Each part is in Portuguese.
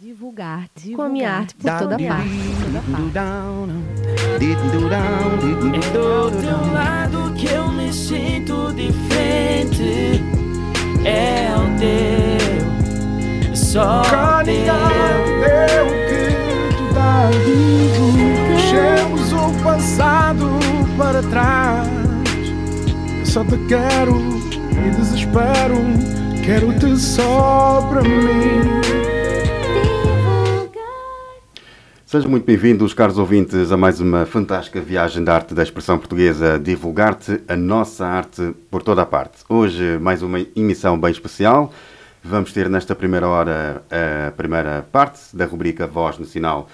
Divulgar-te com a minha arte por toda parte. É do teu lado que eu me sinto diferente. É o teu, só o teu. que tu dá Deixemos o passado para trás. Só te quero e desespero. Quero-te só para mim. Sejam muito bem-vindos, caros ouvintes, a mais uma fantástica viagem da arte da expressão portuguesa Divulgar-te, a nossa arte por toda a parte. Hoje, mais uma emissão bem especial. Vamos ter nesta primeira hora a primeira parte da rubrica Voz no Sinal,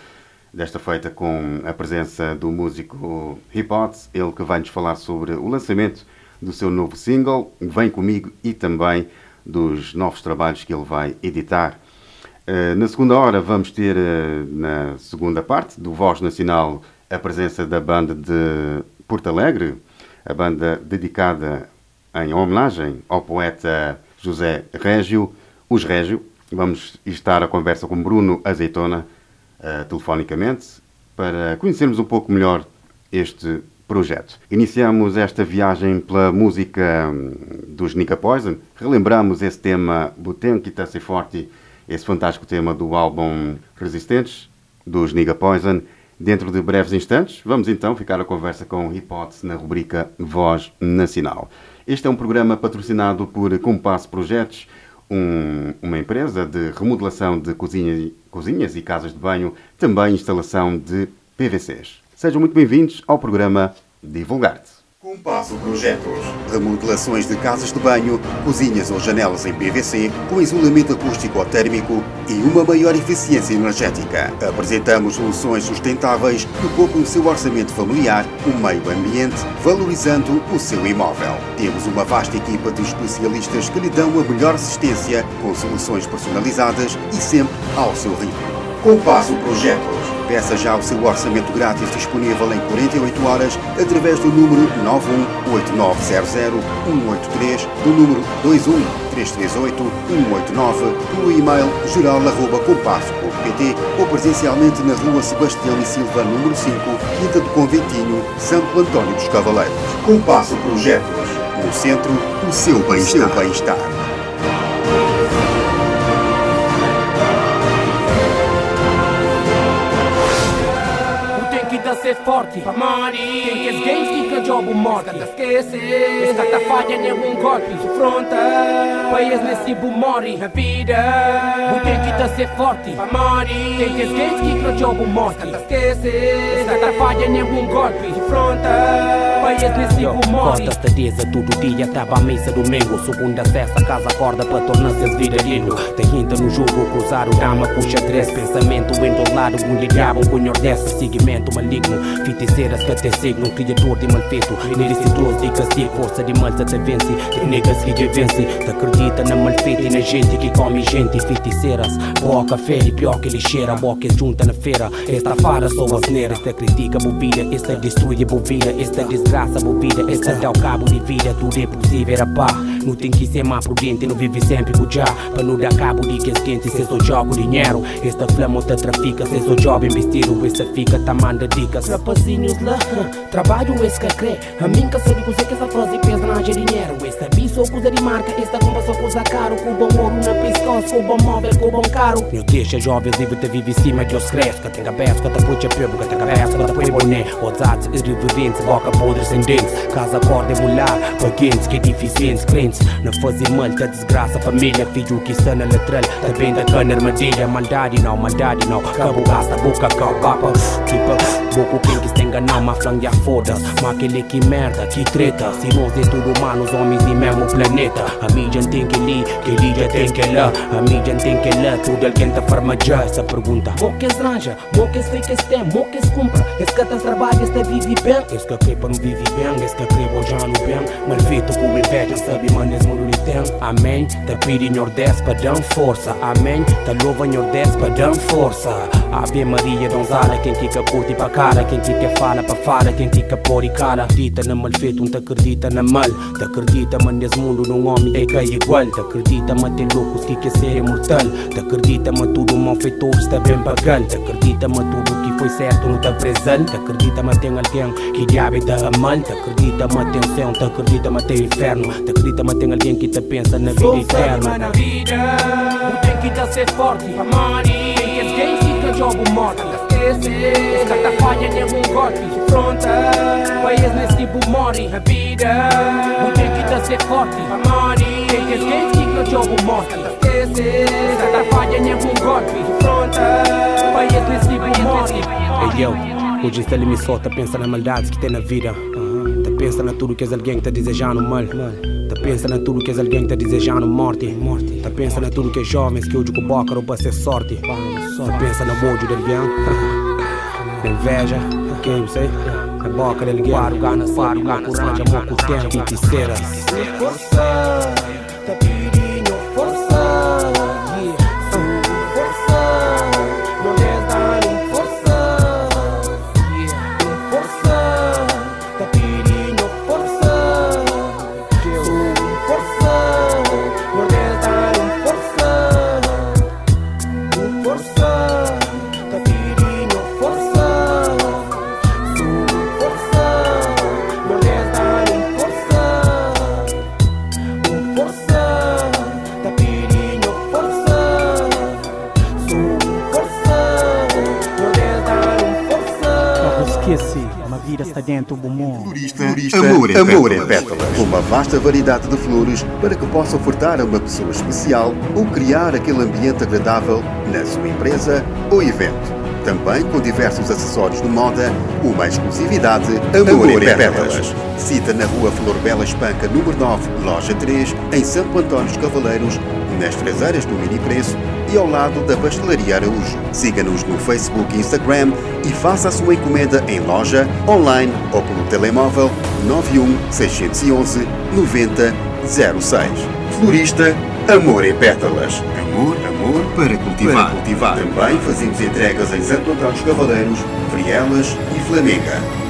desta feita com a presença do músico Hip ele que vai nos falar sobre o lançamento do seu novo single, Vem Comigo, e também dos novos trabalhos que ele vai editar. Eh, na segunda hora vamos ter, uh, na segunda parte do Voz Nacional, a presença da banda de Porto Alegre, a banda dedicada em homenagem ao poeta José Régio, os Régio. Vamos estar a conversa com Bruno Azeitona, uh, telefonicamente, para conhecermos um pouco melhor este projeto. Iniciamos esta viagem pela música hum, dos Nika Poison, relembramos esse tema Butenki Tassi Forte esse fantástico tema do álbum Resistentes, dos Nigga Poison. Dentro de breves instantes, vamos então ficar a conversa com Hipótese na rubrica Voz Nacional. Este é um programa patrocinado por Compasso Projetos, um, uma empresa de remodelação de cozinha, cozinhas e casas de banho, também instalação de PVCs. Sejam muito bem-vindos ao programa Divulgar-te. Compasso Projetos. Remodelações de casas de banho, cozinhas ou janelas em PVC, com isolamento acústico ou térmico e uma maior eficiência energética. Apresentamos soluções sustentáveis que poupam o seu orçamento familiar, o meio ambiente, valorizando o seu imóvel. Temos uma vasta equipa de especialistas que lhe dão a melhor assistência, com soluções personalizadas e sempre ao seu ritmo. Compasso Projetos. Peça já o seu orçamento grátis disponível em 48 horas através do número 918900183, do número 21338-189, pelo e-mail geral.compasso.pt ou presencialmente na rua Sebastião e Silva, número 5, Quinta do Conventinho, Santo António dos Cavaleiros. Compasso Projetos. No centro, o seu bem-estar. Bem ser forte Mari Tem que job morte esquece Escata falha nenhum golpe Fronta País nesse mori A vida. Tem que tá ser forte Mari Tem que games que que job morte esquece Escata falha nenhum golpe Fronta País nesse mori. Costa estadeza todo dia Tava a missa domingo Segunda sexta casa acorda para tornar-se vidalino Tem ainda no jogo cruzar o dama com xadrez Pensamento endolado Um ligava um nordeste Seguimento maligno Feiticeiras que até signo Criador de malfeito Ilicitoso e castigo Força de malta te vence Tem negas que te vence Te acredita na malfeita na gente que come gente Feiticeiras Boa café e pior que lixeira que junta na feira Esta fara só as neiras Esta critica bobida Esta destrui a bovina Esta desgraça bobida Esta dá o cabo de vida Tudo é possível a Não tem que ser mais prudente Não vive sempre com já Para não dar cabo de que é quente Se só joga dinheiro. Esta flama te trafica Se só joga investido Esta fica tamanda dicas. Rapazinhos lá Trabalho esse que crê. A mim que sabe cozer que essa frase pensa na dinheiro. Esta bicho coisa de marca Esta compra só coisa caro. Com bom ouro na pescoço Com bom móvel, com bom caro. Meu deixa jovens livre te vive em cima de os cresce Que tem cabeça, que te puxa pebo Que tem cabeça, que te põe boné. Ousados, irreviventes, boca podre sem dentes. Casa corda e mular Paguentes, que deficientes, crentes Não fazer mal, que desgraça Família, filho que está na lateral Também da cana armadilha Mandade não, mandade não Cabo gasta, boca, cal, papa Tipo, boca quem que se enganar, uma flangue foda Mas aquele que merda, que treta. Se nós é tudo humanos, homens e mesmo planeta. A mídia tem que li, que já tem que lá A mídia tem que lá, tudo alguém tá farmajar Essa pergunta, que esranja, mo que sei que tem, mo que compra Esse que tá trabalha, este vive bem. Esse que crê para não vive bem, esse que crê já no bem Mal feito com inveja, sabe manes mundo tem Amém. Te pedi Nordeste para dar força Amém. Te louva Nordeste para dar força Ave Maria donzada Quem fica curte para cara Quem fica fala para fala Quem fica por e cara. Acredita na mal feito Um te acredita na mal. Te acredita mas nesse mundo num homem é que é igual. Te acredita mas tem loucos que quer ser imortal. Te acredita mas tudo mal feito está bem pagando Te acredita mas tudo que foi certo não está presente. Te acredita mas tem alguém que diabo está amando Te acredita mas tem céu. Te acredita mas tem inferno. Te acredita mas tem alguém que te pensa na vida eterna. na vida. O tem que tá ser forte para money. Tem quem fica jogo morto Esquece Escata falha nenhum golpe Fronta. País nesse tipo morre A vida. O tem que tá ser forte para money. Tem quem fica jogo morto Esquece Escata falha nenhum golpe Fronta. País nesse tipo morre Ei eu Hoje se ele me solta Pensa na maldade que tem na vida Tá pensa na tudo que és alguém que tá desejando mal Tá pensa na tudo que és alguém que tá desejando morte morte Tá pensa na tudo que é jovens que hoje com boca para ser sorte Tá pensa no ódio de alguém Na inveja, quem eu sei Na boca de alguém Para o gana, para o gana, coragem, amor com o tempo Feiticeira tá pedindo dentro do mundo. Florista, Amor, em, Amor em Pétalas. Uma vasta variedade de flores para que possa ofertar a uma pessoa especial ou criar aquele ambiente agradável na sua empresa ou evento. Também com diversos acessórios de moda, uma exclusividade Amor, em Pétalas. Cita na rua Flor Bela Espanca, número 9, loja 3, em Santo António dos Cavaleiros, nas traseiras do Mini Preço e ao lado da Pastelaria Araújo. Siga-nos no Facebook e Instagram e faça a sua encomenda em loja, online ou pelo telemóvel 91 611 9006. Florista Amor em Pétalas. Amor, amor para cultivar. Para cultivar. Também fazemos entregas em Santo Antônio dos Cavaleiros, Frielas e Flamenga.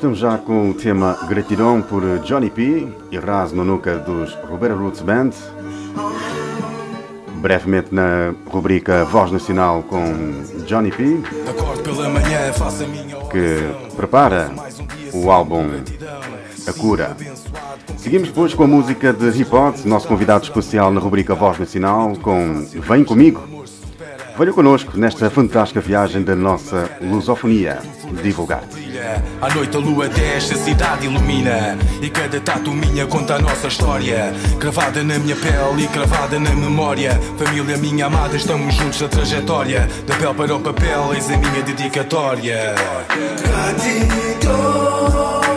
Estamos já com o tema Gratidão por Johnny P e Raz no Nuca dos Roberto Roots Band. Brevemente na rubrica Voz Nacional com Johnny P, que prepara o álbum A Cura. Seguimos depois com a música de Hip Hop, nosso convidado especial na rubrica Voz Nacional com Vem Comigo. Venha connosco nesta fantástica viagem da nossa lusofonia. Divulgar-te. brilha. À noite a lua desce, a cidade ilumina. E cada tatu minha conta a nossa história. Cravada na minha pele e cravada na memória. Família minha amada, estamos juntos na trajetória. Da pele para o papel, eis a minha dedicatória. Gratidão.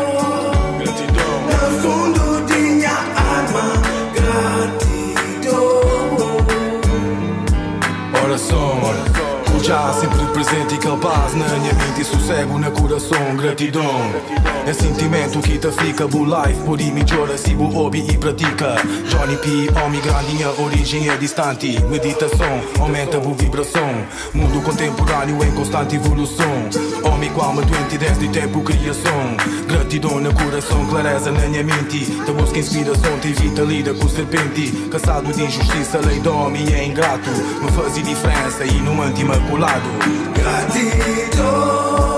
Já sempre presente e capaz na minha mente e sossego na coração. Gratidão é sentimento que te fica bu life, por mim chora se bu hobby e pratica. Johnny P, homem grande, minha origem é distante. Meditação aumenta a vibração. Mundo contemporâneo em constante evolução. Homem com alma doente desde tempo criação. Gratidão no coração, clareza na minha mente. Te busca inspiração, te evita lida com serpente. Cansado de injustiça, lei do homem é ingrato. Não faz diferença e não ante imaculado. Gratidão,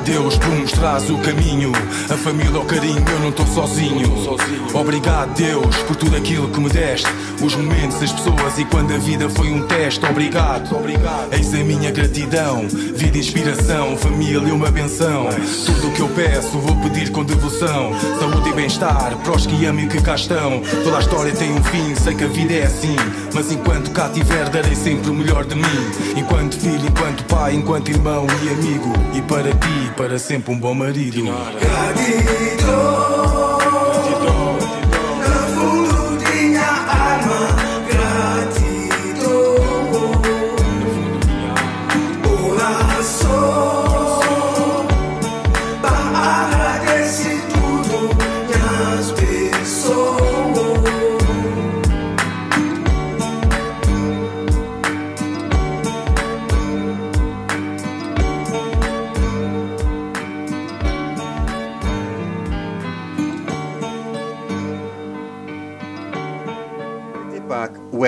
Deus, por mostrares o caminho. A família, o carinho, eu não estou sozinho. Obrigado, Deus, por tudo aquilo que me deste. Os momentos, as pessoas e quando a vida foi um teste. Obrigado, eis a minha gratidão. Vida, inspiração, família, uma benção. Tudo o que eu peço, vou pedir com devoção. Saúde e bem-estar, para os que amam e que cá estão. Toda a história tem um fim, sei que a vida é assim. Mas enquanto cá tiver, darei sempre o melhor de mim. Enquanto filho, enquanto pai, enquanto irmão e amigo. E para ti, para sempre um bom marido. PAC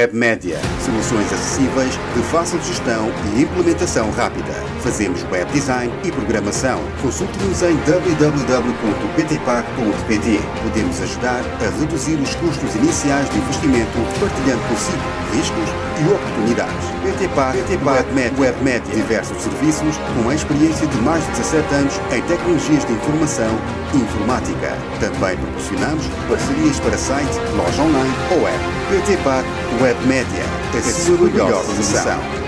Web Média. Soluções acessíveis, de fácil gestão e implementação rápida. Fazemos web design e programação. Consulte-nos em www.ptpac.pt. Podemos ajudar a reduzir os custos iniciais de investimento, partilhando consigo riscos e oportunidades. PTPAC, PTPAC Web, Média. Diversos serviços com a experiência de mais de 17 anos em tecnologias de informação e informática. Também proporcionamos parcerias para site, loja online ou app. PTPAC Web Média. A sua melhor solução.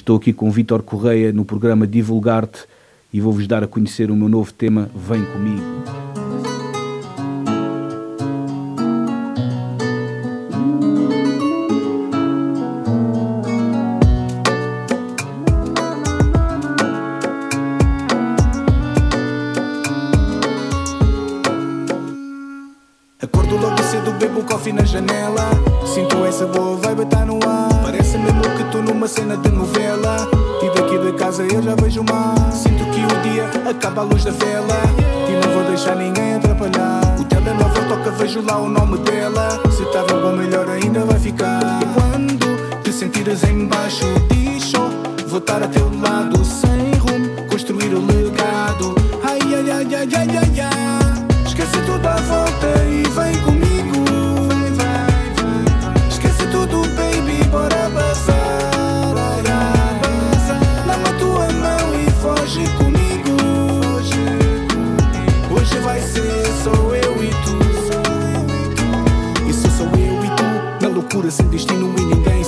Estou aqui com Vítor Correia no programa Divulgar-te e vou-vos dar a conhecer o meu novo tema Vem Comigo. Acordo logo cedo, bebo coffee na janela. Sinto essa boa vibe, tá no ar. Cena de novela. E daqui de casa eu já vejo o mar. Sinto que o dia acaba a luz da vela. E não vou deixar ninguém atrapalhar. O telemóvel toca, vejo lá o nome dela. Se tava bom, melhor ainda vai ficar. E quando te sentires em baixo, diz Vou estar a teu lado, sem rumo, construir o legado. Ai, ai, ai, ai, ai, ai, ai. Esquece tudo à volta e vem comigo. Loucura sem destino e ninguém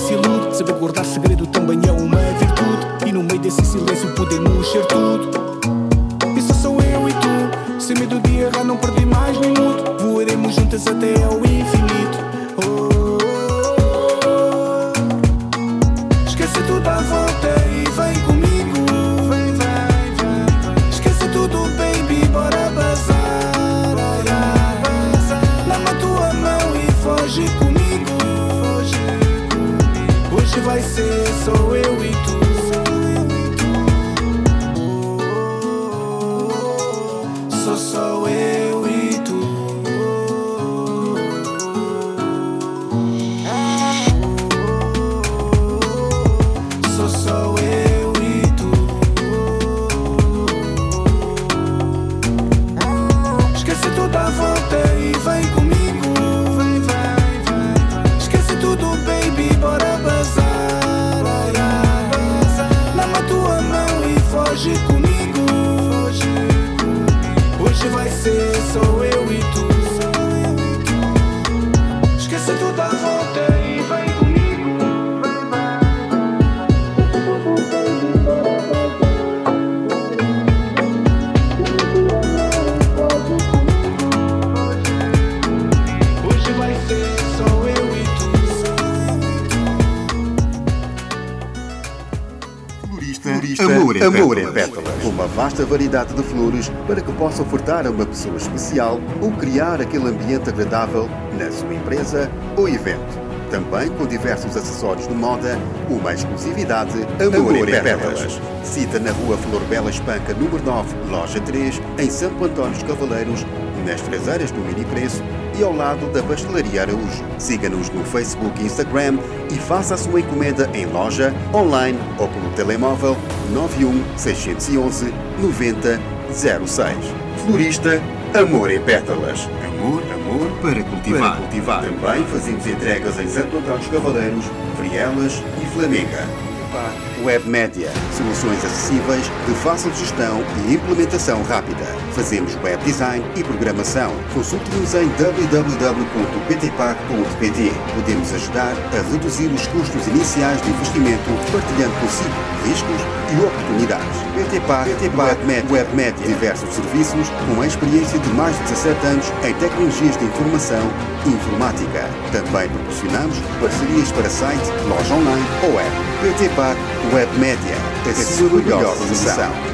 Vasta variedade de flores para que possa ofertar a uma pessoa especial ou criar aquele ambiente agradável na sua empresa ou evento. Também com diversos acessórios de moda, uma exclusividade Amor, em Pétalas. Cita na rua Flor Bela Espanca, número 9, loja 3, em Santo Antônio dos Cavaleiros, nas traseiras do Mini Preço e ao lado da Pastelaria Araújo. Siga-nos no Facebook e Instagram e faça a sua encomenda em loja, online ou pelo telemóvel 91 611 9006. Florista Amor em Pétalas. Amor, amor para cultivar. Para cultivar. Também fazemos entregas em Santo Antônio dos Cavaleiros, Frielas e Flamenga. Web Média. Soluções acessíveis, de fácil gestão e implementação rápida. Fazemos web design e programação. Consulte-nos em www.ptpac.pt. Podemos ajudar a reduzir os custos iniciais de investimento, partilhando consigo riscos e oportunidades. PTPAC Web, Web Média. Diversos serviços com a experiência de mais de 17 anos em tecnologias de informação e informática. Também proporcionamos parcerias para site, loja online ou app. PTPAC Web Média, a sua melhor solução.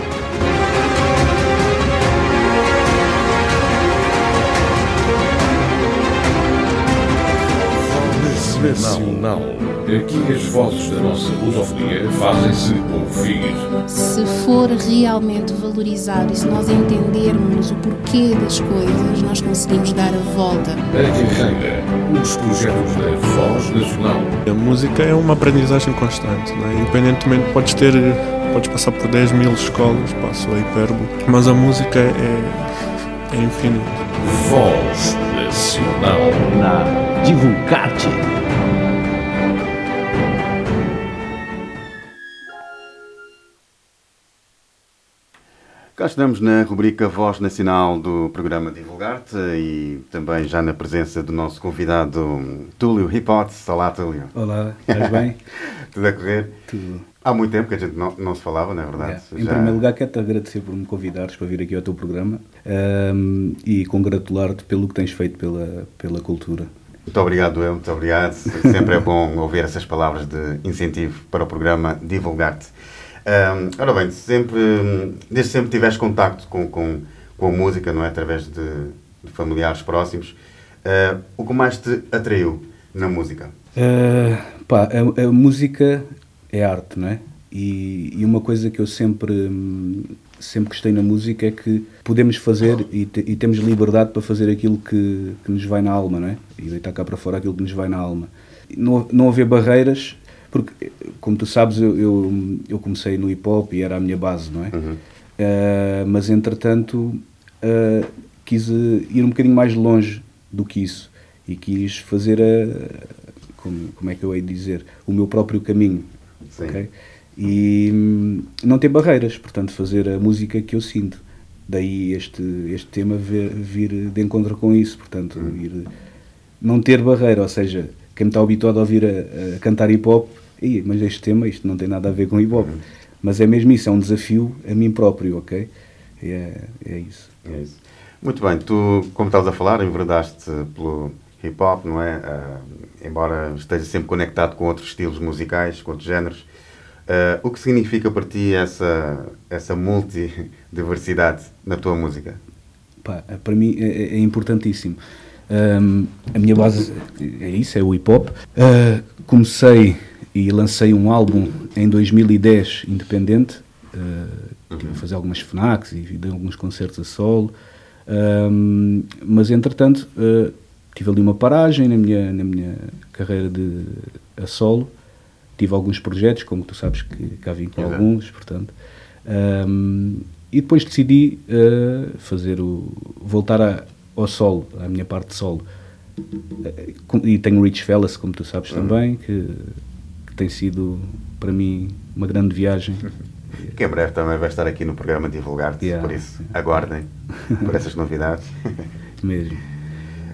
Nacional. Aqui as vozes da nossa lusofonia fazem-se ouvir. Se for realmente valorizado e se nós entendermos o porquê das coisas, nós conseguimos dar a volta. A carreira, os projetos da Voz Nacional. A música é uma aprendizagem constante, né? independentemente, podes ter, podes passar por 10 mil escolas, passo a hipérbole, mas a música é, é infinita. Voz Nacional. Na Divulgate. Cá estamos na rubrica Voz Nacional do programa Divulgar-te e também já na presença do nosso convidado Túlio Hipótese. Olá, Túlio. Olá, estás bem? Tudo a correr? Tudo. Há muito tempo que a gente não, não se falava, não é verdade? Em já... primeiro lugar, quero-te agradecer por me convidares para vir aqui ao teu programa um, e congratular-te pelo que tens feito pela, pela cultura. Muito obrigado, eu, muito obrigado. Sempre é bom ouvir essas palavras de incentivo para o programa Divulgar-te. Um, ora bem, sempre, desde sempre tiveste contacto com, com, com a música, não é? Através de, de familiares próximos. Uh, o que mais te atraiu na música? Uh, pá, a, a, música é arte, não é? E, e, uma coisa que eu sempre, sempre gostei na música é que podemos fazer e, te, e temos liberdade para fazer aquilo que, que nos vai na alma, não é? E deitar cá para fora aquilo que nos vai na alma. Não, não haver barreiras porque, como tu sabes, eu, eu, eu, comecei no hip hop e era a minha base, não é? Uhum. Uh, mas, entretanto, uh, quis ir um bocadinho mais longe do que isso e quis fazer a. Como, como é que eu hei de dizer? O meu próprio caminho. Sim. Okay? E não ter barreiras, portanto, fazer a música que eu sinto. Daí este, este tema vir, vir de encontro com isso, portanto, uhum. ir, não ter barreira, ou seja, quem me está habituado a ouvir a, a cantar hip hop, mas este tema, isto não tem nada a ver com hip hop. Uhum. Mas é mesmo isso, é um desafio a mim próprio, ok? É, é isso. É isso. Muito bem, tu, como estavas a falar, enverdaste pelo hip hop, não é? Uh, embora esteja sempre conectado com outros estilos musicais, com outros géneros. Uh, o que significa para ti essa, essa multidiversidade na tua música? Pá, para mim é, é importantíssimo. Um, a minha base é isso, é o hip hop. Uh, comecei e lancei um álbum em 2010 independente, uh, uhum. fazer algumas FNACs e dei alguns concertos a solo. Um, mas entretanto uh, tive ali uma paragem na minha, na minha carreira de a solo. Tive alguns projetos, como tu sabes que cá vim com uhum. alguns, portanto. Um, e depois decidi uh, fazer o voltar a, ao solo, à minha parte de solo. E tenho Rich Fellas, como tu sabes uhum. também, que, que, tem sido para mim uma grande viagem. Que em breve também vai estar aqui no programa Divulgar-te, yeah. por isso aguardem por essas novidades. Mesmo.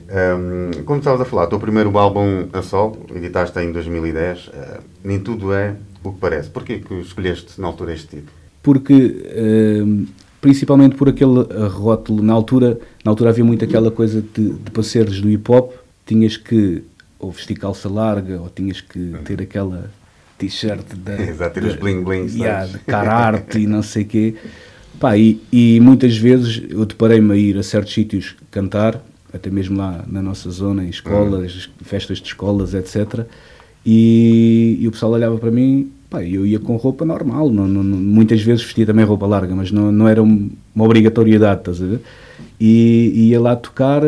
Um, como estavas a falar, o teu primeiro álbum a solo, editaste em 2010, uh, eh, nem tudo é o que parece. Porquê que escolheste na altura este título? Porque uh, principalmente por aquele rótulo. Na altura, na altura havia muito aquela coisa de, de para seres do hip hop, tinhas que ou vestir calça larga, ou tinhas que ter aquela t-shirt da. Exato, ter os bling blings. Yeah, de cararte e não sei o quê. Pá, e, e muitas vezes eu deparei-me a ir a certos sítios cantar, até mesmo lá na nossa zona, em escolas, uhum. festas de escolas, etc. E, e o pessoal olhava para mim Pá, eu ia com roupa normal, não, não, muitas vezes vestia também roupa larga, mas não, não era uma obrigatoriedade, estás a ver? E e ia lá tocar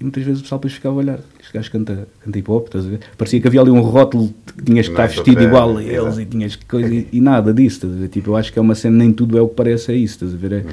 e muitas vezes o pessoal depois ficava a olhar. Este gajo canta, canta hip hop, estás a ver? Parecia que havia ali um rótulo que tinhas que Não é estar vestido igual a exato. eles e tinhas que coisa e, e nada disso, estás a ver? Tipo, eu acho que é uma cena, nem tudo é o que parece a isso, estás a ver? É-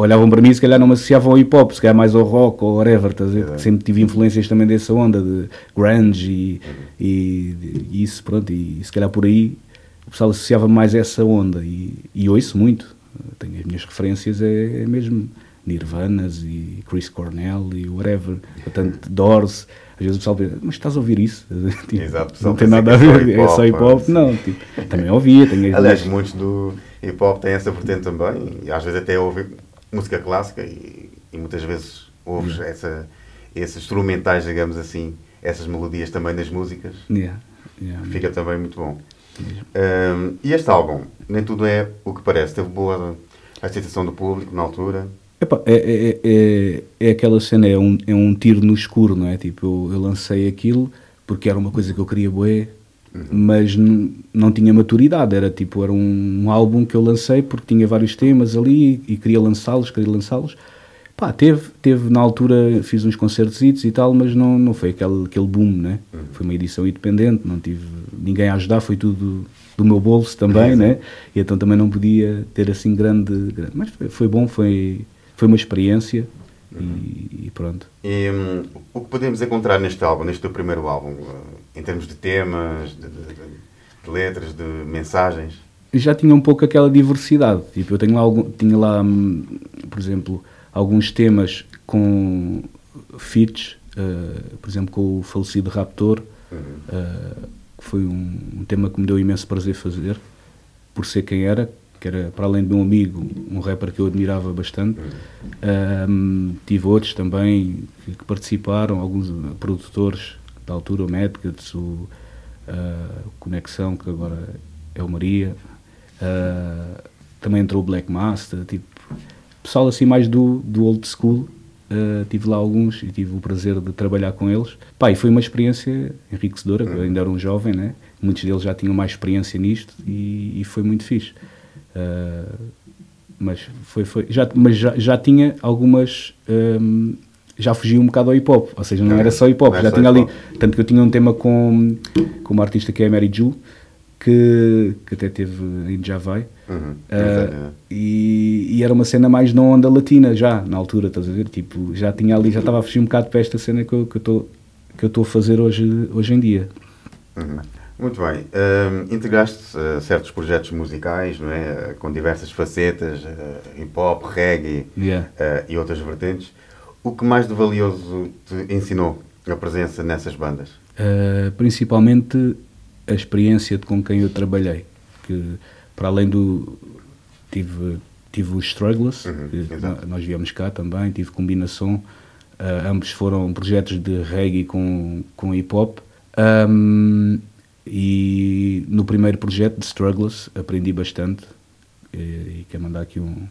Olhavam para mim e se calhar não me associavam ao hip hop, se calhar mais ao rock ou whatever, estás a ver? Sempre tive influências também dessa onda de grunge e, e, e isso, pronto, e, se calhar por aí o pessoal associava mais a essa onda e, e ouço muito. Tenho as minhas referências, é, é mesmo Nirvanas e Chris Cornell e whatever, portanto, Doors. Às vezes o pessoal diz, mas estás a ouvir isso? Tipo, Exato, não tem pensa nada a é ver, é só hip hop. Não, tipo, também ouvia, tenho Aliás, muitos do hip hop têm essa vertente também, e às vezes até ouvem música clássica e, e muitas vezes ouves essa, esses instrumentais, digamos assim, essas melodias também nas músicas. Yeah, yeah. Fica também muito bom. Um, e este álbum, nem tudo é o que parece, teve boa aceitação do público na altura. Epá, é, é, é, é aquela cena, é um, é um tiro no escuro, não é? Tipo, eu, eu lancei aquilo porque era uma coisa que eu queria bué, mas n- não tinha maturidade, era tipo, era um, um álbum que eu lancei porque tinha vários temas ali e queria lançá-los, queria lançá-los. Pá, teve, teve na altura, fiz uns concertos e tal, mas não, não foi aquele, aquele boom, né? Foi uma edição independente, não tive ninguém a ajudar, foi tudo do meu bolso também, né? E então também não podia ter assim grande. grande- mas foi, foi bom, foi, foi uma experiência e, e pronto. E hum, o que podemos encontrar neste álbum, neste teu primeiro álbum, eh, em termos de temas, de, de- de- letras, de mensagens? já tinha um pouco aquela diversidade. Tipo, eu tenho lá, algum, tinha lá hum, por exemplo, alguns temas com feats, eh, por exemplo, com o falecido Raptor, eh, que foi um, um tema que me deu imenso prazer fazer, por ser quem era, que era, para além de meu amigo, um rapper que eu admirava bastante. Hum, tive outros também que, que participaram, alguns produtores da altura, o Medgats, o eh, Conexão, que agora é o Maria. Uh, também entrou o Black Master, tipo, pessoal assim mais do, do old school. Uh, tive lá alguns e tive o prazer de trabalhar com eles. Pá, e foi uma experiência enriquecedora, ainda era um jovem, né? muitos deles já tinham mais experiência nisto e, e foi muito fixe. Uh, mas foi, foi, já, mas já, já tinha algumas. um, já fugia um bocado ao hip hop, ou seja, não era só hip hop, é já tinha ali. Tanto que eu tinha um tema com, com uma artista que é a Mary Ju, que, que até teve em Já Vai. Uhum. Ah, e, e era uma cena mais na onda latina já, na altura, estás a ver? Tipo, já tinha ali, já estava a fugir um bocado para esta cena que eu que eu estou que eu estou a fazer hoje, hoje em dia. Uhum. Muito bem. Hum, integraste uh, certos projetos musicais, não é? Com diversas facetas, uh, hip hop, reggae Yeah. uh, e outras vertentes. O que mais de valioso te ensinou a presença nessas bandas? Uh, principalmente a experiência de com quem eu trabalhei, que para além do tive tive os Strugglers, Uhum, que nós viemos cá também, tive combinação, uh, ambos foram projetos de reggae com, com hip hop. Um, e no primeiro projeto de Strugglers aprendi bastante e, e quero mandar aqui um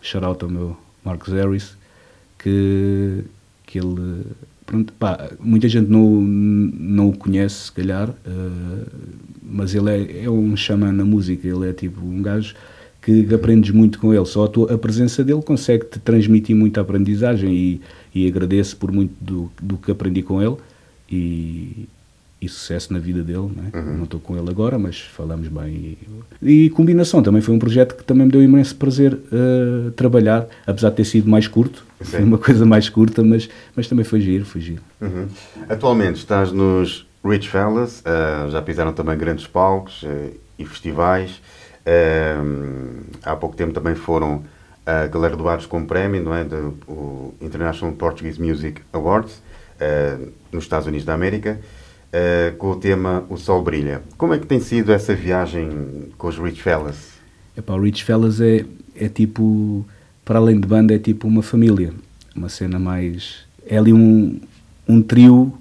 shout-out ao meu Marcos Harris que, que ele pronto, pá, muita gente não, não o conhece se calhar eh, mas ele é, é um xamã na música ele é tipo um gajo que aprendes muito com ele só a, tua, a presença dele consegue te transmitir muita aprendizagem e, e agradeço por muito do, do que aprendi com ele e, e sucesso na vida dele. Não, é? não estou com ele agora, mas falamos bem. E, e combinação também foi um projeto que também me deu imenso prazer uh, trabalhar, apesar de ter sido mais curto. Sim. Foi uma coisa mais curta, mas, mas também foi giro, foi giro. Uhum. Atualmente estás nos Rich Fellas, uh, já pisaram também grandes palcos uh, e festivais. Há pouco tempo também foram uh, galardoados com prémio, não é? Do o International Portuguese Music Awards, nos Estados Unidos da América, uh, com o tema O Sol Brilha. Como é que tem sido essa viagem com os Rich Fellas? Epá, o Rich Fellas é, é tipo, para além de banda, é tipo uma família. Uma cena mais. É ali um, um trio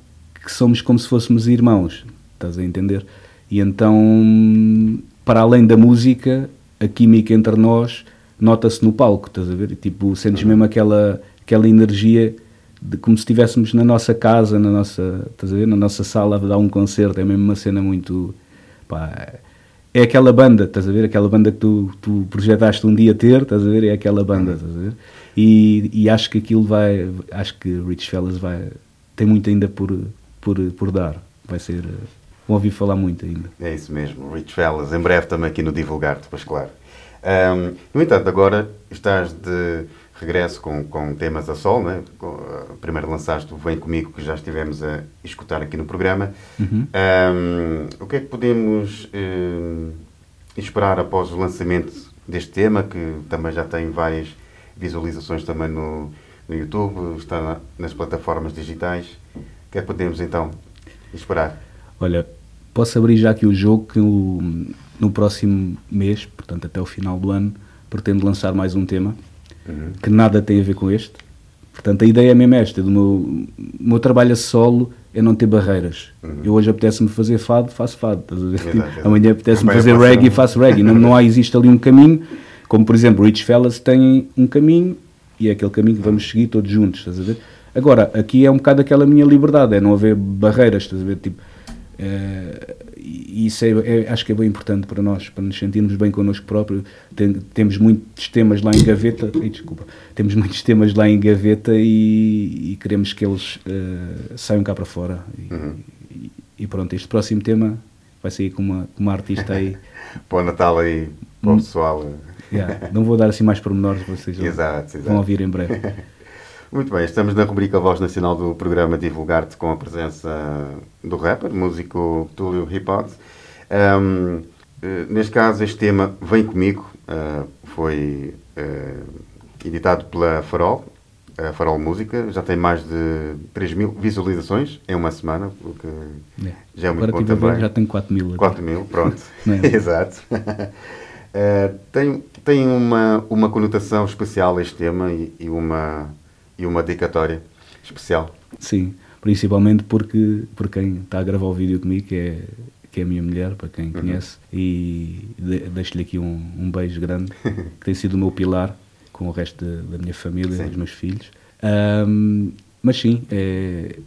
que somos como se fôssemos irmãos, estás a entender? E então, para além da música, a química entre nós nota-se no palco, estás a ver? Tipo, sentes mesmo aquela, aquela energia de como se estivéssemos na nossa casa, na nossa, estás a ver? Na nossa sala a dar um concerto, é mesmo uma cena muito. Pá, é aquela banda, estás a ver? Aquela banda que tu, tu projetaste um dia ter, estás a ver? É aquela banda, estás a ver? E, e acho que aquilo vai, acho que Rich Fellas vai, tem muito ainda por, por, por dar. Vai ser, vão ouvir falar muito ainda. É isso mesmo, Rich Fellas, em breve também aqui no Divulgar, depois, claro. Um, no entanto, agora estás de regresso com, com temas a sol, né? Primeiro lançaste o Vem Comigo, que já estivemos a escutar aqui no programa. Uhum. Um, o que é que podemos uh, esperar após o lançamento deste tema, que também já tem várias visualizações também no, no YouTube, está na, nas plataformas digitais. O que é que podemos então esperar? Olha, posso abrir já aqui o jogo que o, no próximo mês, portanto até o final do ano, pretendo lançar mais um tema Uhum. que nada tem a ver com este. Portanto, a ideia é mesmo esta, do meu, o meu trabalho a solo é não ter barreiras. Eu hoje apetece-me fazer fado, faço fado. estás a ver? Uhum. Exato, exato. Amanhã apetece-me Também fazer reggae, um- faço reggae. Não, não há, existe ali um caminho, como por exemplo, Rich Fellas tem um caminho e é aquele caminho que vamos seguir todos juntos, estás a ver? Agora, aqui é um bocado aquela minha liberdade, é não haver barreiras, estás a ver? Tipo, eh, e isso é, é- acho que é bem importante para nós, para nos sentirmos bem connosco próprio. Tem- temos muitos temas lá em gaveta, ai, desculpa, temos muitos temas lá em gaveta e, e queremos que eles eh, saiam cá para fora. E, e- e pronto, este próximo tema vai sair com uma, com uma artista aí. Para o Natal aí, para o pessoal. Yeah, não vou dar assim mais pormenores, vocês Exato, exato. vão ouvir em breve. Muito bem, estamos na rubrica Voz Nacional do programa Divulgar-te com a presença do rapper, músico Túlio Hipótese. Um, eh, neste caso, este tema Vem Comigo eh, foi eh, editado pela Farol, a Farol Música, já tem mais de 3 mil visualizações em uma semana, o que É. já é muito Agora bom ver, também. já tenho 4 mil. 4 mil, pronto. É? Exato. Eh, tem tem uma, uma conotação especial este tema e, e uma, e uma dedicatória especial. Sim, principalmente porque por quem está a gravar o vídeo comigo, que é, que é a minha mulher, para quem conhece, e de, deixo-lhe aqui um, um beijo grande, que tem sido o meu pilar com o resto de- da minha família, dos meus filhos. Ahm, mas sim, é,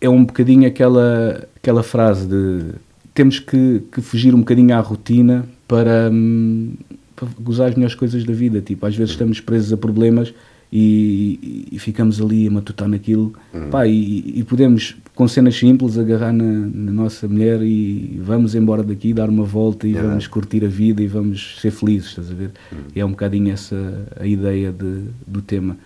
é um bocadinho aquela, aquela frase de temos que, que fugir um bocadinho à rotina para, hum, para gozar as melhores coisas da vida. Tipo, às vezes estamos presos a problemas e, e ficamos ali a matutar naquilo. Pá, e, e podemos, com cenas simples, agarrar na, na nossa mulher e vamos embora daqui, dar uma volta e vamos curtir a vida e vamos ser felizes, estás a ver? E é um bocadinho essa a ideia de, do tema.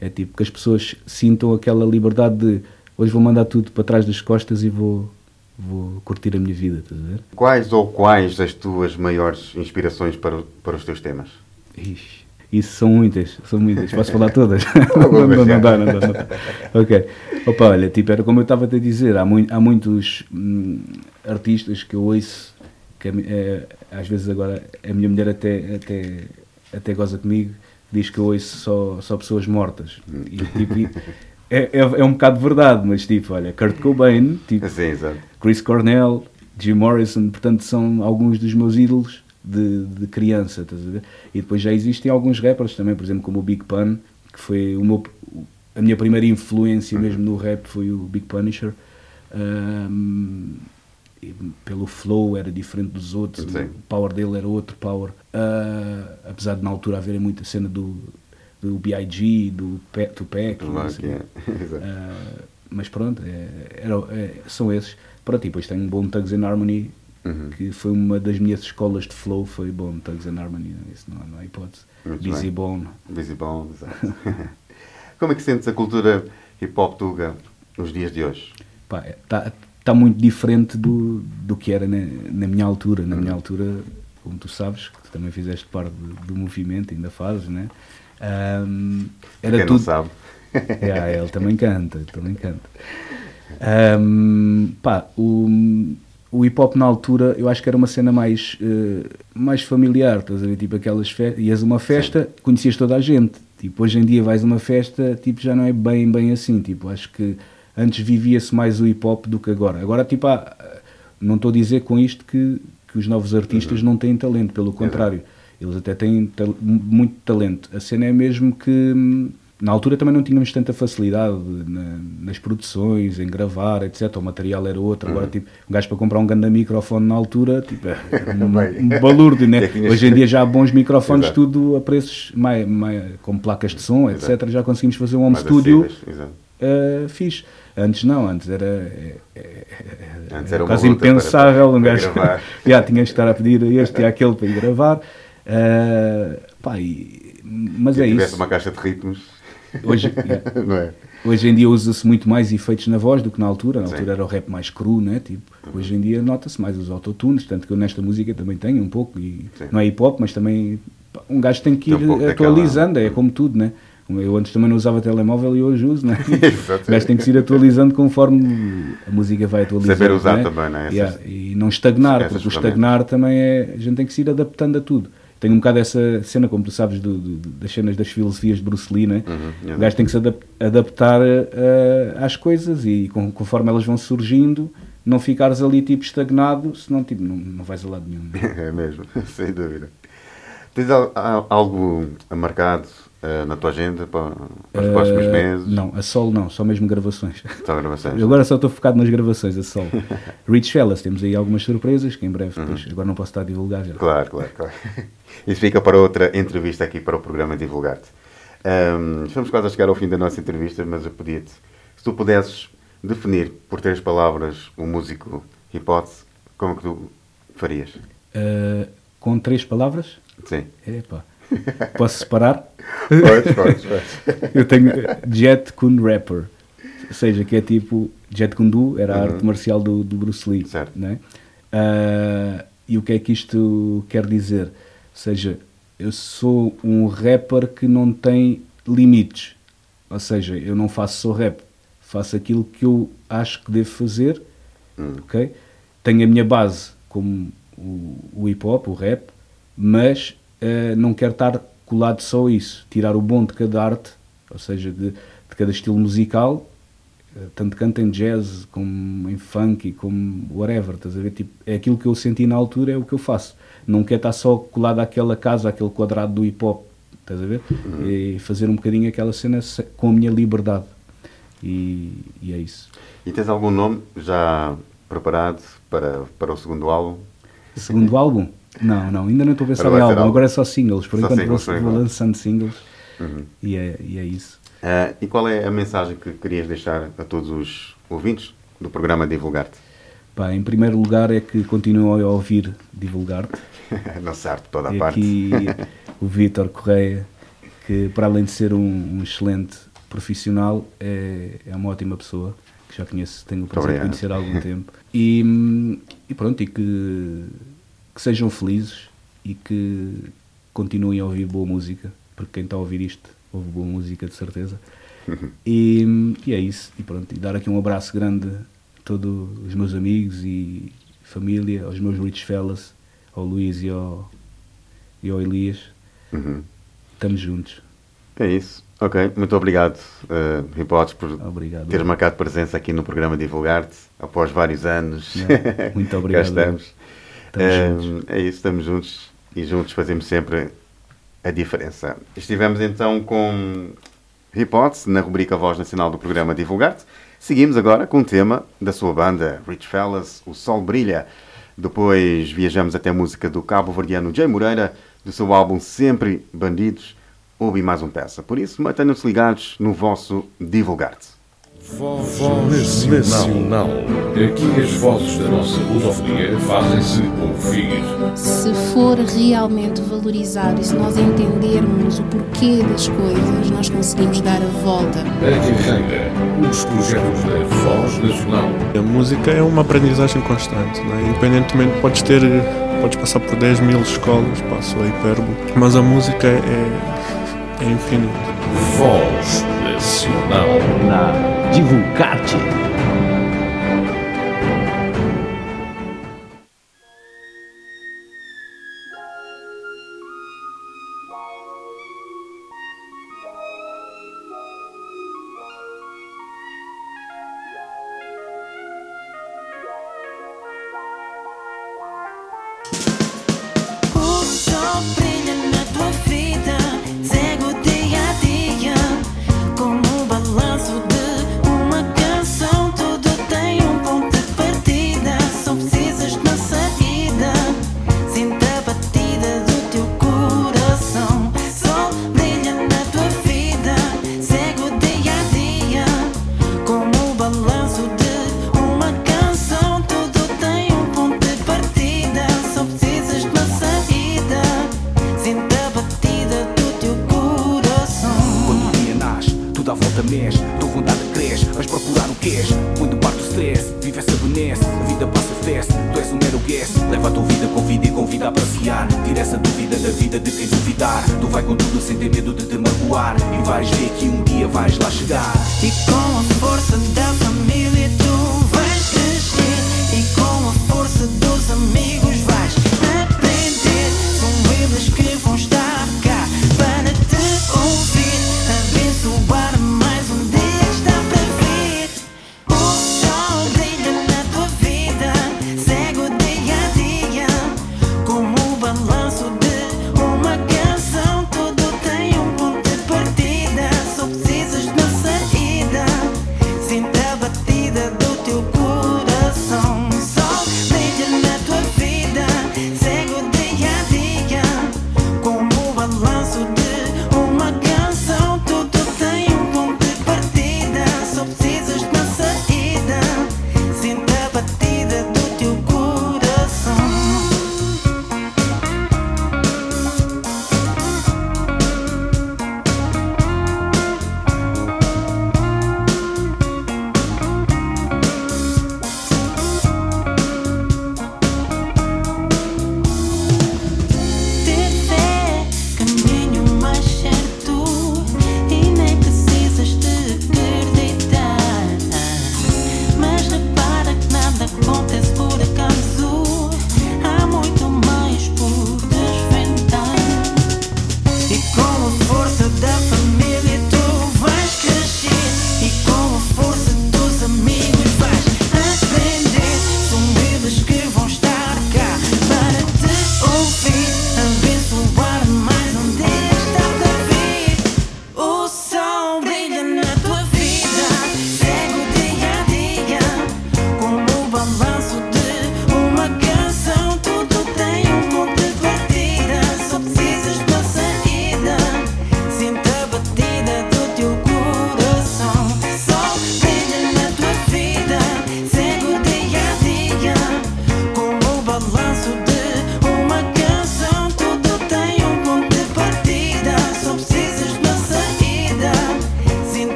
É tipo que as pessoas sintam aquela liberdade de hoje vou mandar tudo para trás das costas e vou, vou curtir a minha vida, estás a ver? Quais ou quais as tuas maiores inspirações para, para os teus temas? Ixi, isso são muitas, são muitas. Posso falar todas? Não, não, não dá, não dá, não dá. Ok. Opa, olha, tipo, era como eu estava a te dizer, há, mui- há muitos hum, artistas que eu ouço, que é, às vezes agora a minha mulher até, até, até goza comigo, diz que eu ouço só, só pessoas mortas. E, tipo, e- é, é, é um bocado verdade, mas tipo, olha, Kurt Cobain, tipo, Sim. Chris Cornell, Jim Morrison, portanto são alguns dos meus ídolos de, de criança, estás a ver? E depois já existem alguns rappers também, por exemplo, como o Big Pun, que foi o meu, a minha primeira influência mesmo no rap foi o Big Punisher. E pelo flow era diferente dos outros, Sim. o power dele era outro power. Ah, apesar de na altura haverem muita cena do, do B.I.G., do Tupac, é. Exato. Ah, mas pronto, é, era- é, são esses. Pronto, e depois tenho Bone Thugs and Harmony, Uhum. que foi uma das minhas escolas de flow, foi Bone Thugs and Harmony, isso não, não há hipótese. Muito Busy bem. Bone. Busy Bone, exato. Como é que sentes a cultura hip-hop tuga nos dias de hoje? Está tá muito diferente do, do que era na, na minha altura. Na Uhum. minha altura, como tu sabes, que tu também fizeste parte do, do movimento, ainda fazes, né? Ahm, era Quem não tudo, sabe. Yeah, ele também canta, ele também canta. Ahm, pá, o, o hip hop na altura eu acho que era uma cena mais, eh, mais familiar, estás a ver? Tipo aquelas festas, ias a uma festa, conhecias toda a gente. Tipo, hoje em dia vais a uma festa, tipo, já não é bem, bem assim. Tipo, acho que antes vivia-se mais o hip hop do que agora. Agora, tipo, há- não estou a dizer com isto que, que os novos artistas não têm talento, pelo contrário. Eles até têm tal- muito talento. A cena é mesmo que hum, na altura também não tínhamos tanta facilidade na- nas produções, em gravar, etc. O material era outro. Agora, tipo, um gajo para comprar um grande microfone na altura, tipo, era um, um balúrdio, né? É Hoje em dia já há bons microfones, Exato. tudo a preços mais, mais, com placas de som, etc. Já conseguimos fazer um home Mais studio exato. uh, fixe. Antes não, antes era, é- é- Antes era quase impensável. para- um gajo já tinha que estar a pedir este e àquele para ir gravar. Uh, pá, e- mas Se é tivesse isso. uma caixa de ritmos. Hoje, é? Hoje em dia usa-se muito mais efeitos na voz do que na altura. Na Sim. altura era o rap mais cru, né? Tipo, hoje em dia nota-se mais os autotunes, tanto que eu nesta música também tenho um pouco. E Sim. não é hip hop, mas também um gajo tem que Tem ir um pouco daquela- atualizando, é como tudo, né? Eu antes também não usava telemóvel e hoje uso, né? Gajo tem que se ir atualizando conforme a música vai atualizando. Saber usar né? também, né? Essas- Yeah, E não estagnar, essas porque o estagnar também é. A gente tem que se ir adaptando a tudo. Tenho um bocado essa cena, como tu sabes, do- do- das cenas das filosofias de Bruce Lee, né? Uhum, O gajo tem que se adap- adaptar eh, às coisas e com- conforme elas vão surgindo, não ficares ali tipo estagnado, senão tipo, não, não vais a lado nenhum. É mesmo, sem dúvida. Tens al- al- algo marcado eh, na tua agenda para, para os próximos Eh, meses? Não, a solo não, só mesmo gravações. Só gravações. Agora só estou focado nas gravações, a solo. Rich Fellas, temos aí algumas surpresas que em breve, Uhum. depois, agora não posso estar a divulgar já. Claro, claro, claro. Isso fica para outra entrevista aqui para o programa Divulgar-te. Ahm, estamos quase a chegar ao fim da nossa entrevista, mas eu pedia-te, se tu pudesses definir por três palavras o músico hipótese, como que tu farias? Eh, com três palavras? Sim. Epá. Posso separar? Podes, podes, podes. Eu tenho Jet Kun Rapper. Ou seja, que é tipo. Jet Kune Do era a Uhum. arte marcial do, do Bruce Lee. Certo. Né? Ah, e o que é que isto quer dizer? Ou seja, eu sou um rapper que não tem limites. Ou seja, eu não faço só rap. Faço aquilo que eu acho que devo fazer. ok? Tenho a minha base como o, o hip hop, o rap, mas eh, não quero estar colado só a isso. Tirar o bom de cada arte, ou seja, de, de cada estilo musical, eh, tanto canto em jazz como em funk, como whatever, estás a ver? Tipo, é aquilo que eu senti na altura, é o que eu faço. Não quero estar só colado àquela casa, àquele quadrado do hip hop, estás a ver? E fazer um bocadinho aquela cena com a minha liberdade. E, e é isso. E tens algum nome já preparado para, para o segundo álbum? Segundo álbum? Não, não, ainda não estou a pensar em álbum, agora é só singles. Por Só enquanto singles, vou, vou lançando singles Uhum. e, é, e é isso. Ah, e qual é a mensagem que querias deixar a todos os ouvintes do programa Divulgar-te? Em primeiro lugar é que continuo a ouvir divulgar-te. Não certo, toda a E parte. aqui o Vítor Correia, que para além de ser um, um excelente profissional, é, é uma ótima pessoa, que já conheço, tenho o prazer de conhecer há algum tempo. E, e pronto, e que, que sejam felizes e que continuem a ouvir boa música, porque quem está a ouvir isto ouve boa música de certeza. E, e é isso, e pronto, e dar aqui um abraço grande a todos os meus amigos e família, aos meus rich fellas, ao Luís e ao, e ao Elias. Uhum. Estamos juntos. É isso. Ok, muito obrigado, uh, Hipóteses, por Obrigado. teres marcado presença aqui no programa Divulgar-te, após vários anos. Yeah, muito obrigado. Estamos. Estamos Um, é isso, estamos juntos e juntos fazemos sempre a diferença. Estivemos então com Hipótese na rubrica Voz Nacional do programa Divulgar-te. Seguimos agora com o tema da sua banda, Rich Fellas, O Sol Brilha. Depois viajamos até a música do cabo-verdiano Jay Moreira, do seu álbum Sempre Bandidos. Ouve mais um peça. Por isso, mantenham-se ligados no vosso Divulgar-te. Voz Nacional. Aqui as vozes da nossa lusofonia fazem-se ouvir. Se for realmente valorizado e se nós entendermos o porquê das coisas, nós conseguimos dar a volta. A carreira, os projetos da Voz Nacional. A música é uma aprendizagem constante, né? independentemente, podes ter, podes passar por 10 mil escolas, passo a hipérbole, mas a música é, é infinita. Voz Nacional. Na Divulgarte.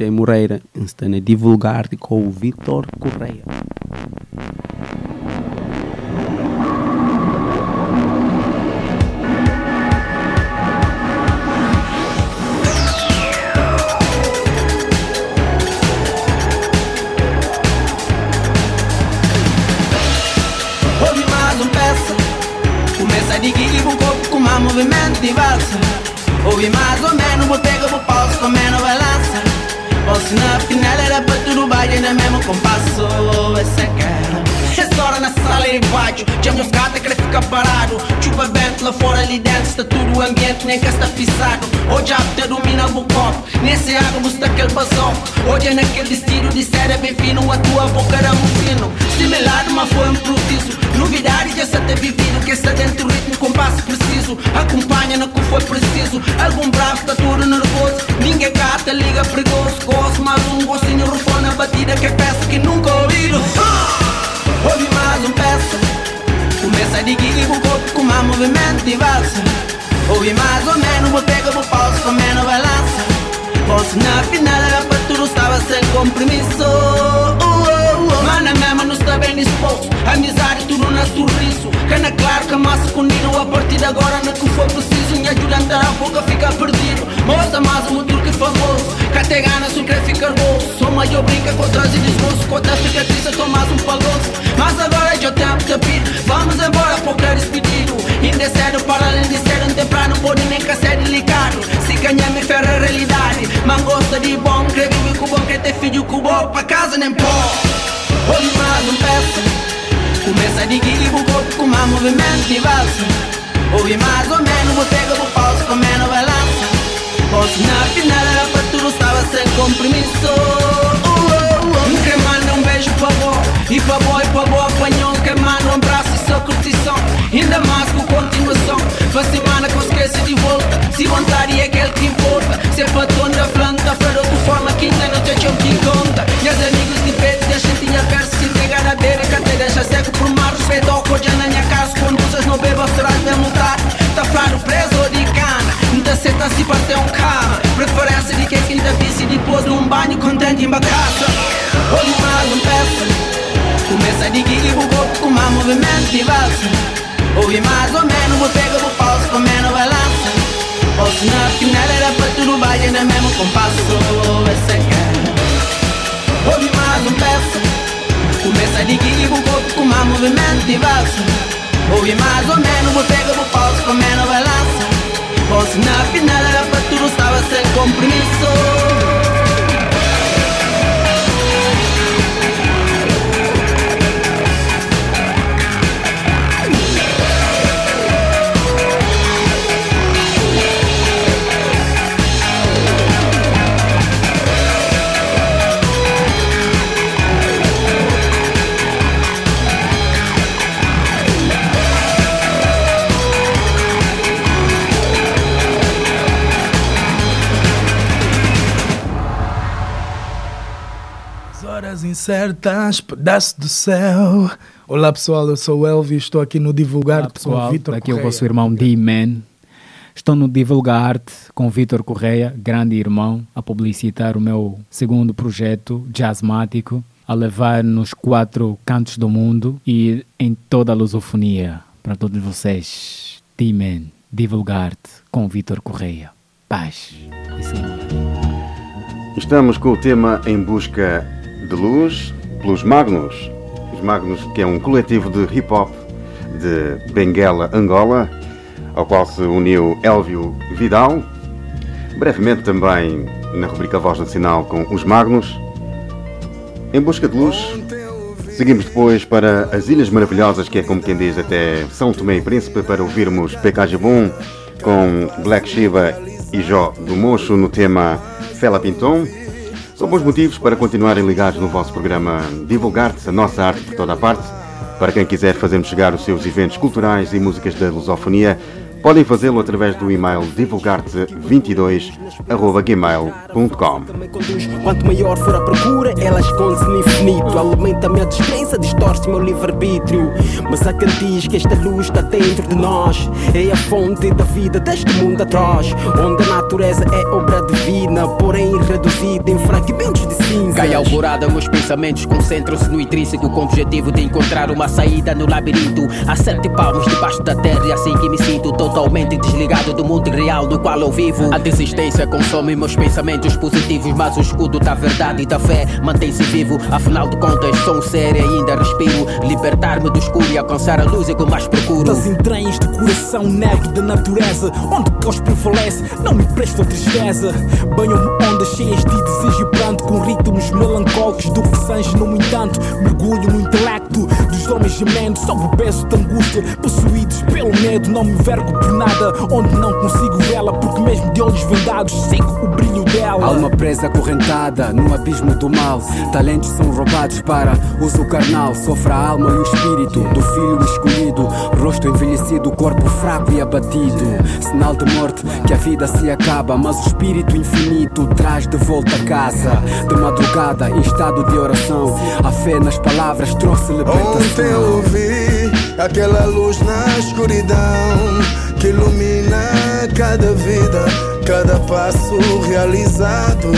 J. Moreira, Instana divulgar-te com o Vitor Correia. Olha é naquele vestido de é bem fino, a tua boca era um sino. Similar, mas foi um prodígio Novidade já se ter vivido, que está dentro do ritmo, compasso preciso. Acompanha no que foi preciso. Algum bravo está tudo nervoso. Ninguém cata, liga perigoso. Gosto mais um gostinho rufou na batida que é peça que nunca ouviu. Ah! Ouvi mais um peça. Começa de guia com o corpo, com mais movimento e valsa. Ouvi mais ou menos, vou pegar, vou com menos balança. Posso na final, sem compromisso. Uh, uh, uh, Mana mesmo não está bem disposto. Amizade tudo na sorriso. Cana claro que massa comigo a partir de agora na que for preciso. Me ajuda a entrar a boca, fica perdido. Moça, mas o motor que famoso. Cate na o quer ficar bolso. Sou maior brinca com trás e desgosto. Contra a cicatriz, eu mais um palgoço. Mas agora já tenho que pedir. Vamos embora, por queres é pedido. Inde cedo para além de ser um temprano Pode nem que ser delicado Se ganhar me ferra a realidade Mas gosto de bom Creio que o bom que ter filho com bom Pra casa nem pó Olhe mais um peço Começa de adquirir o corpo com mais movimento de valsa Ouvi mais ou menos Botega por falso com menos balança Posso na final era pra tudo Estava sem compromisso Quem manda um beijo pra boa E pra boa e pra boa apanhou Que manda um abraço e sua curtição Ainda mais continuação. Para semana esqueço de volta Se vontade é aquele que importa Se é para tonda, planta Para outra forma que ainda não te achou que conta. Meus amigos de peito deixam tinha verso Se entregar a beira que até deixa seco Por mar respeito ao cordial na minha casa Conduzas não beba, serás bem multado Tá claro, preso ou de cana. Muita seta se bater um cama Preferência de quem quinta bici Depois num banho contente em bagaça Olho mais um peça Começa de guilho o corpo com má movimento de valsa Ouvi mais ou menos, vou pegar o pausa com menos balança Ou se na final era para tudo vai ainda mesmo compasso Essa é Ouvi mais um peça Começa de guilho o corpo com má movimento de valsa Ouvi mais ou menos, vou pegar o pausa com menos balança Ou se na final era para tudo estava sem compromisso incertas, pedaço do céu. Olá pessoal, eu sou o Elvis, estou aqui no Divulgar Olá, com o Vitor daqui é o vosso irmão D-Man. Estou no Divulgar Arte com Vitor Correia, grande irmão, a publicitar o meu segundo projeto, Jazzmático, a levar nos quatro cantos do mundo e em toda a lusofonia para todos vocês. D-Man, Divulgar Arte com Vitor Correia. Paz. Isso é Estamos com o tema Em Busca de Luz pelos Magnus. Os Magnus, que é um coletivo de hip hop de Benguela, Angola, ao qual se uniu Elvio Vidal. Brevemente também na rubrica Voz Nacional com os Magnus. Em Busca de Luz, seguimos depois para as Ilhas Maravilhosas, que é como quem diz até São Tomé e Príncipe, para ouvirmos PK Jabum com Black Shiva e Jó do Mocho no tema Fela Pinton. São bons motivos para continuarem ligados no vosso programa Divulgar-te, a nossa arte por toda a parte. Para quem quiser fazer-nos chegar os seus eventos culturais e músicas da lusofonia, podem fazê-lo através do e-mail divulgarte22.gmail.com Quanto maior for a procura, ela esconde-se no infinito. Alimenta a minha descrença, distorce meu livre-arbítrio. Mas há quem diz que esta luz está dentro de nós. É a fonte da vida deste mundo atrás. Onde a natureza é obra divina, porém reduzida em fragmentos de cinza. Cai alvorada, meus pensamentos concentram-se no intrínseco com o objetivo de encontrar uma saída no labirinto. Há sete palmos debaixo da terra e assim que me sinto totalmente desligado do mundo real no qual eu vivo. A desistência consome meus pensamentos positivos, mas o escudo da verdade e da fé mantém-se vivo. Afinal de contas, sou um ser e ainda respiro. Libertar-me do escuro e alcançar a luz é o que mais procuro. Das entranhas do coração negro da natureza Onde caos prevalece, não me presto tristeza Banham-me ondas cheias de desejo e pranto Com ritmos melancólicos do que sange No entanto, mergulho no intelecto homens gemendo sob o peso da angústia Possuídos pelo medo, não me vergo por nada Onde não consigo vê-la Porque mesmo de olhos vendados Sigo o brilho dela Alma presa acorrentada no abismo do mal. Talentos são roubados para uso carnal. Sofre a alma e o espírito do filho escolhido. Rosto envelhecido, corpo fraco e abatido. Sinal de morte que a vida se acaba, mas o espírito infinito traz de volta a casa. De madrugada, em estado de oração. A fé nas palavras trouxe libertação. Eu vi aquela luz na escuridão que ilumina cada vida, cada passo realizado.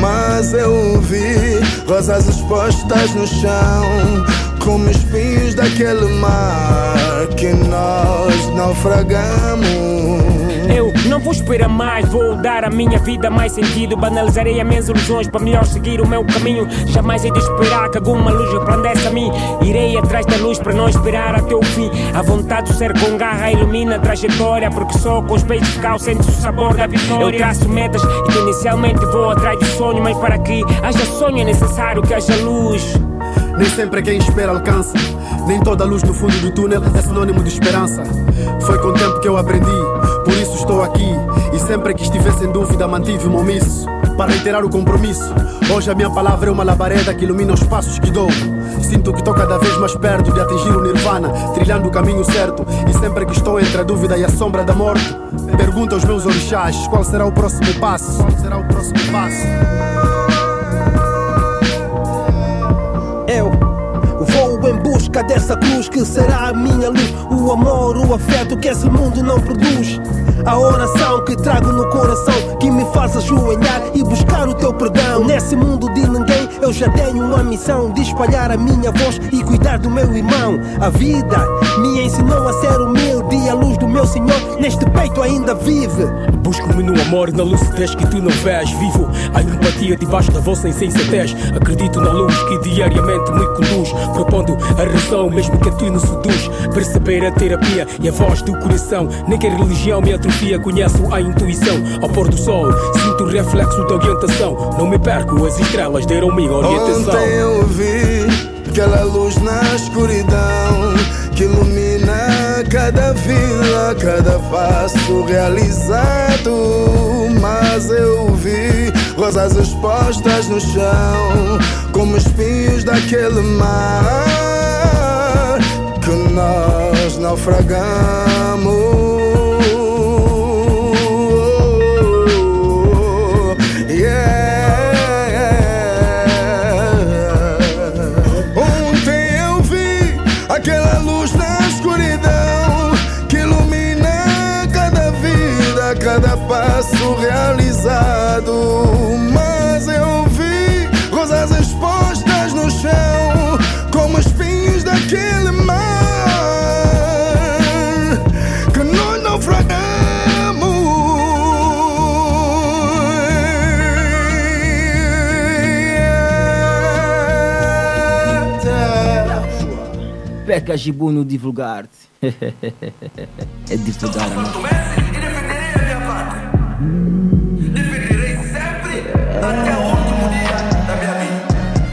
Mas eu vi rosas expostas no chão, como espinhos daquele mar que nós naufragamos. Não vou esperar mais, vou dar à minha vida mais sentido. Banalizarei as minhas ilusões para melhor seguir o meu caminho. Jamais hei de esperar que alguma luz resplandeça a mim. Irei atrás da luz para não esperar até o fim. A vontade de ser com garra ilumina a trajetória. Porque só com os peitos calços sente o sabor da vitória. Eu traço metas e inicialmente vou atrás do sonho. Mas para que haja sonho é necessário que haja luz. Nem sempre quem espera alcança. Nem toda luz no fundo do túnel é sinônimo de esperança. Foi com o tempo que eu aprendi, por isso estou aqui. E sempre que estivesse em dúvida, mantive o omisso. Para reiterar o compromisso, hoje a minha palavra é uma labareda que ilumina os passos que dou. Sinto que estou cada vez mais perto de atingir o nirvana, trilhando o caminho certo. E sempre que estou entre a dúvida e a sombra da morte, pergunto aos meus orixás qual será o próximo passo. Qual será o próximo passo? Busca dessa cruz que será a minha luz. O amor, o afeto que esse mundo não produz. A oração que trago no coração que me faz ajoelhar e buscar o teu perdão. Nesse mundo de ninguém, eu já tenho uma missão de espalhar a minha voz e cuidar do meu irmão. A vida me ensinou a ser humilde e a luz do meu Senhor neste peito ainda vive. Busco-me no amor, na lucidez que tu não vês. Vivo a empatia debaixo da vossa insensatez. Acredito na luz que diariamente me conduz. Propondo a razão, mesmo que a tu não seduz. Perceber a terapia e a voz do coração. Nem que a religião me atrofia, conheço a intuição. Ao pôr do sol, sinto o reflexo da orientação. Não me perco, as estrelas deram-me orientação. Ontem eu vi aquela luz na escuridão que ilumina cada vida, cada passo realizado. Mas eu vi rosas expostas no chão, como espinhos daquele mar que nós naufragamos. Naufragamos. Peca Gibu no divulgar-te. é divulgar a nossa.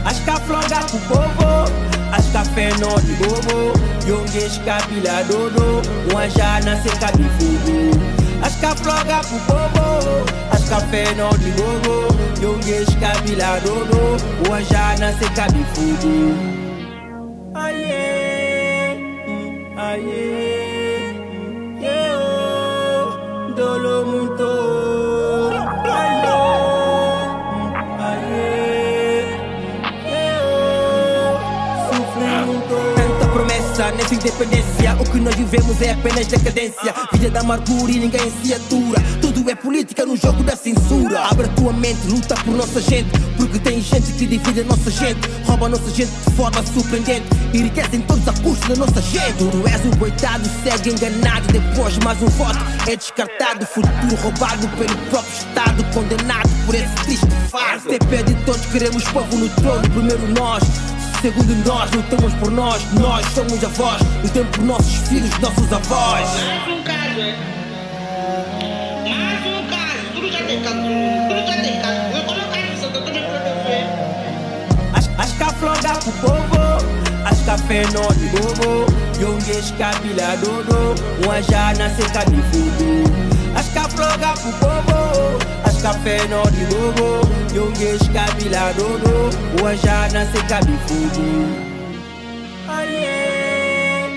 Acho que a floga pro povo, acho que a fé não de bobo. Yongues capila dodo, uma já nasce de fogo. Acho que a floga pro povo, acho que a fé não de bobo. Yongues capila dodo, uma já nasce de fogo. Aye, yeah, oh, dolo independência. O que nós vivemos é apenas decadência. Vida da amargura e ninguém se atura. Tudo é política no jogo da censura. Abre a tua mente, luta por nossa gente. Porque tem gente que divide a nossa gente. Rouba a nossa gente de forma surpreendente. Enriquecem todos a custo da nossa gente. Tu és um coitado, segue enganado. Depois mais um voto é descartado. Futuro roubado pelo próprio Estado. Condenado por esse triste fardo. TP de todos queremos povo no trono. Primeiro nós. Segundo nós, lutamos por nós, nós somos avós, lutamos por nossos filhos, nossos avós. Mais um caso, é? Mais um caso. Tudo já tem caso. Tudo já tem caso. Eu coloco isso, eu proteger. As, as cafloga pro povo, as café não de bobo. Yongues capila dodo, uma já nasce de fogo. As cafloga pro povo, as café não de bobo. Yongues capila dodo, uma já nasce de fogo. Aye,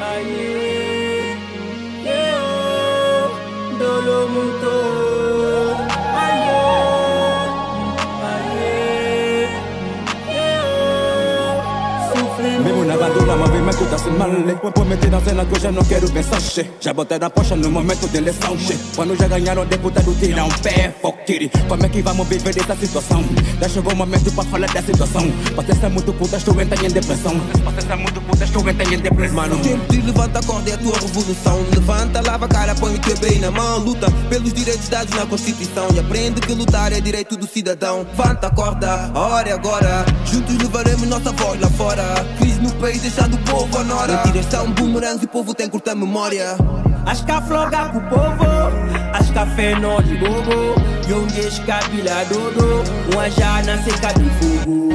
aye, yeah, oh, dolo muito. Da semana Vou meter na cena que eu já não quero pensar che. Já botei na pocha no momento de eleição che. Quando já ganharam deputado tiram um pé Fuck Como é que vamos viver essa situação? Já chegou o momento para falar da situação ser muito puta, estou entrando em depressão ser muito puta, estou entrando em depressão Mano, tempo de levanta a corda é a tua revolução. Levanta, lava a cara, põe o teu bem na mão. Luta pelos direitos dados na Constituição. E aprende que lutar é direito do cidadão. Levanta a corda, a hora é agora. Juntos levaremos nossa voz lá fora. Crise no país, deixando o povo a nora. Mentiras são bumerangues e o povo tem curta memória. As cafloga pro povo, as café não de bobo. Yongues capila dodo, uma já nasce de fogo.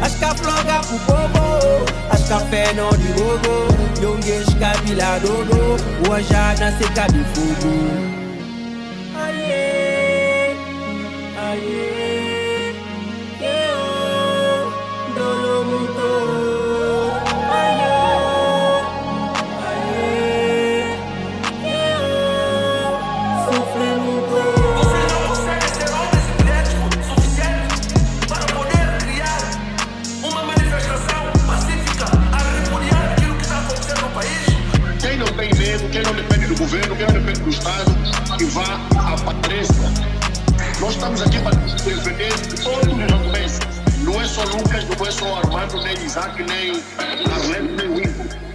As floga pro povo As café no de gogo Yongues cabila dogo O ajana se cabe fogo Aye Aye governo, não depende do Estado, que vá patrícia. Nós estamos aqui para defender todos os japoneses. Não é só Lucas, não é só Armando, nem Isaac, nem Arlene, nem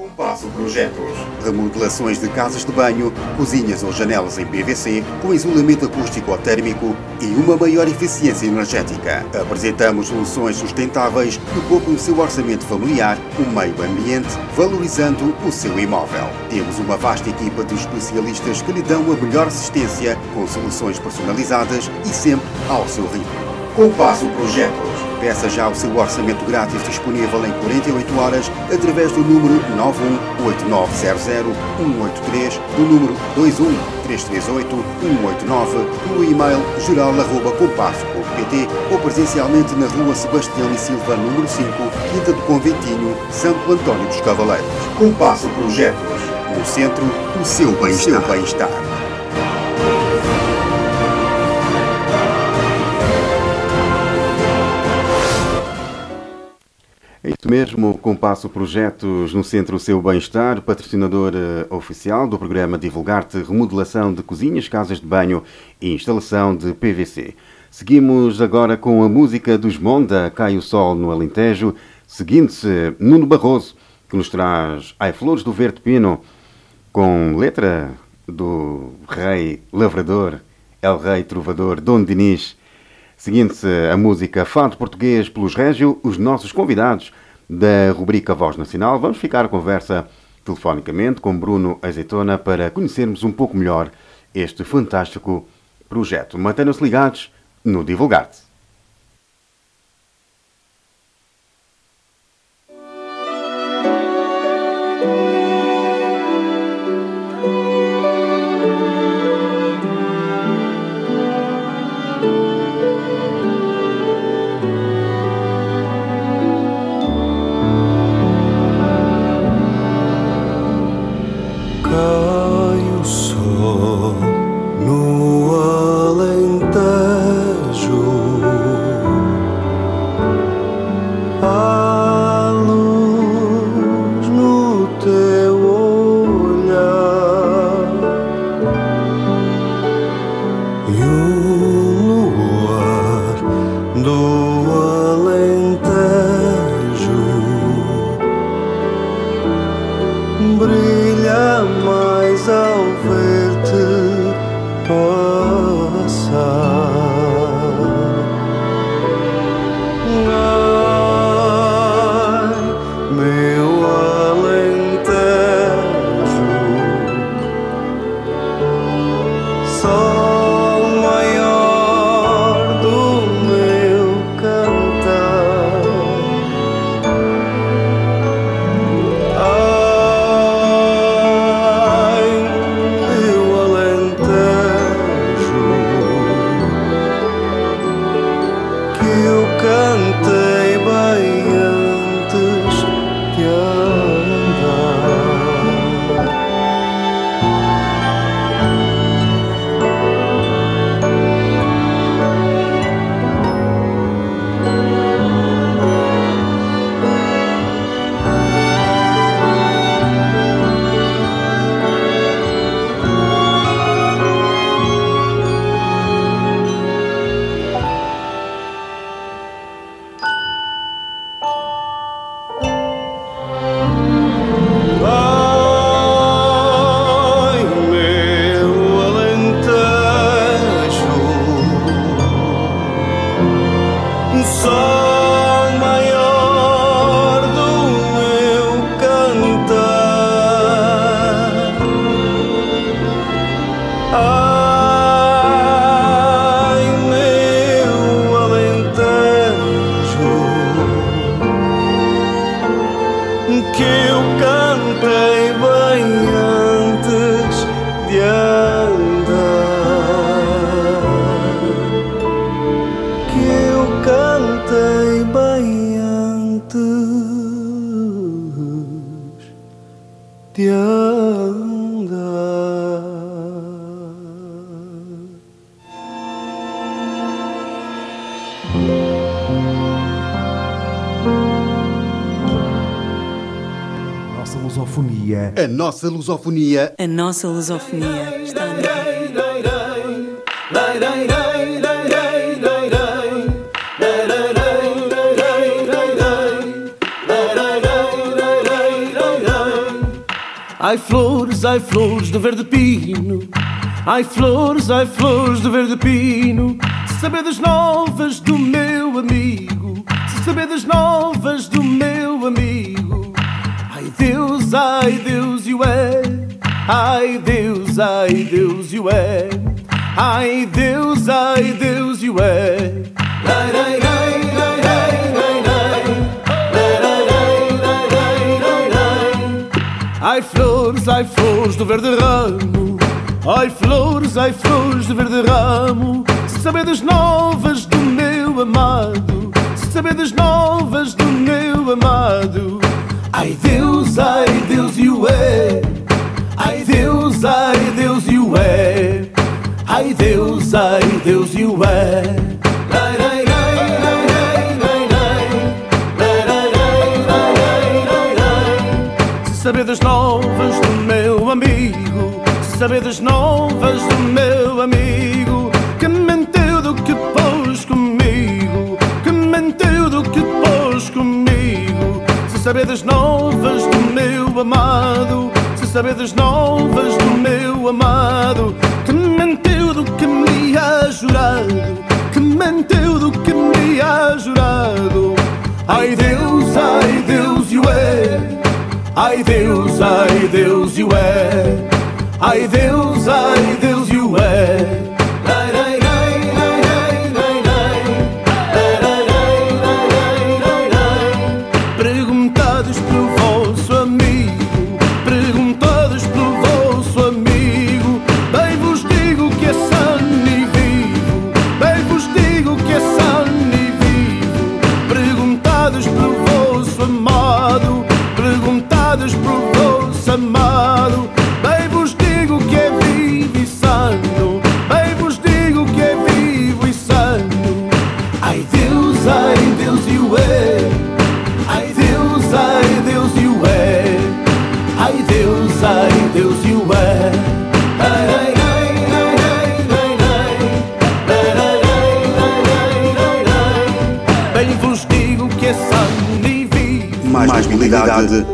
Compasso Projetos. Remodelações de casas de banho, cozinhas ou janelas em PVC, com isolamento acústico ou térmico e uma maior eficiência energética. Apresentamos soluções sustentáveis que poupam o seu orçamento familiar, o meio ambiente, valorizando o seu imóvel. Temos uma vasta equipa de especialistas que lhe dão a melhor assistência, com soluções personalizadas e sempre ao seu ritmo. Compasso Projetos. Peça já o seu orçamento grátis disponível em 48 horas através do número 91900-183, do número 21338-189, pelo e-mail geral.compasso.pt ou presencialmente na rua Sebastião e Silva, número 5, Quinta do Conventinho, Santo Antônio dos Cavaleiros. Compasso Projetos. No centro, o seu bem-estar. É isso mesmo, Compasso Projetos no Centro Seu Bem-Estar, patrocinador eh, oficial do programa Divulgar-te Remodelação de Cozinhas, Casas de Banho e Instalação de PVC. Seguimos agora com a música dos Monda, Cai o Sol no Alentejo, seguindo-se Nuno Barroso, que nos traz Ai Flores do Verde Pino, com letra do rei lavrador, El Rei Trovador, Dom Dinis, Seguindo-se a música Fado Português pelos Régio, os nossos convidados da rubrica Voz Nacional, vamos ficar a conversa telefonicamente com Bruno Azeitona para conhecermos um pouco melhor este fantástico projeto. Mantenham-se ligados no Divulgar-te. Nossa lusofonia. A nossa lusofonia. A nossa lusofonia. Está Ai flores, ai flores de verde pino. Ai flores, ai flores de verde pino. Se saberes novas do meu amigo. Se saberes novas do meu amigo Deus, ai Deus e ué Ai Deus, ai Deus e ué Ai Deus, ai Deus e lai. Ai flores, ai flores do verde ramo. Ai flores, ai flores do verde ramo. Se saberes novas do meu amado Se saberes novas do meu amado Ai Deus, ai Deus e ué Ai Deus, ai Deus e ué Ai Deus, ai Deus e ué Lai, lai, lai. Se saberes novas do meu amigo Se saberes novas do meu saberes novas do meu amado Se saberes novas do meu amado Que mentiu do que me ha jurado Que mentiu do que me ha jurado. Ai Deus, ai Deus e ué Ai Deus, ai Deus e ué Ai Deus, ai Deus e ué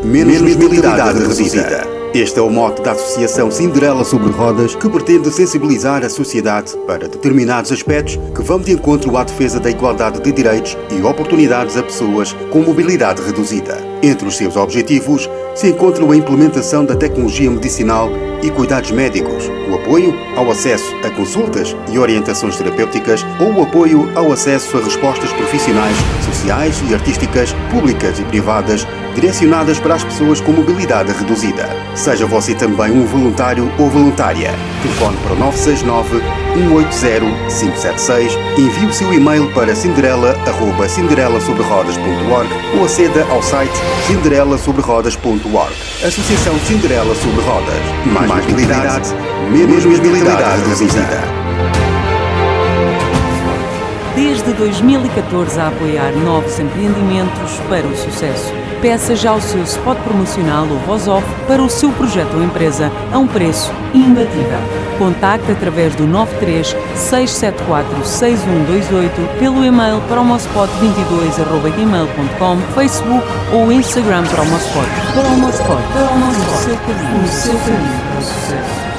Menos mobilidade reduzida. Este é o mote da Associação Cinderela sobre Rodas, que pretende sensibilizar a sociedade para determinados aspectos que vão de encontro à defesa da igualdade de direitos e oportunidades a pessoas com mobilidade reduzida. Entre os seus objetivos se encontram a implementação da tecnologia medicinal e cuidados médicos, o apoio ao acesso a consultas e orientações terapêuticas ou o apoio ao acesso a respostas profissionais, sociais e artísticas, públicas e privadas, direcionadas para as pessoas com mobilidade reduzida. Seja você também um voluntário ou voluntária. Telefone para o 969 180 576, envie o seu e-mail para cinderela.cinderelasobrerodas.org ou aceda ao site cinderelasobrerodas.org. Associação Cinderela sobre Rodas. Mais, mobilidade, menos mobilidade reduzida. Desde 2014 a apoiar novos empreendimentos para o sucesso. Peça já o seu spot promocional ou voz-off para o seu projeto ou empresa a um preço imbatível. Contacte através do 93 674 6128 pelo e-mail promospot22.gmail.com, Facebook ou Instagram Promospot. Promospot, Promospot, o seu caminho, o seu caminho o divulgar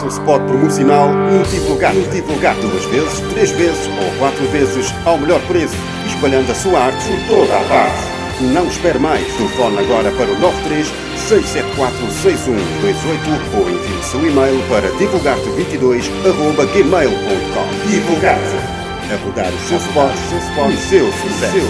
o seu spot promocional, multiplicar, multiplicar duas vezes, três vezes ou quatro vezes ao melhor preço, espalhando a sua arte por toda a parte. Não espere mais. Telefone agora para o 93 674 6128 ou envie o seu e-mail para divulgarte22.gmail.com Divulgarte. A rodar o seu spot, o seu spot, o seu sucesso.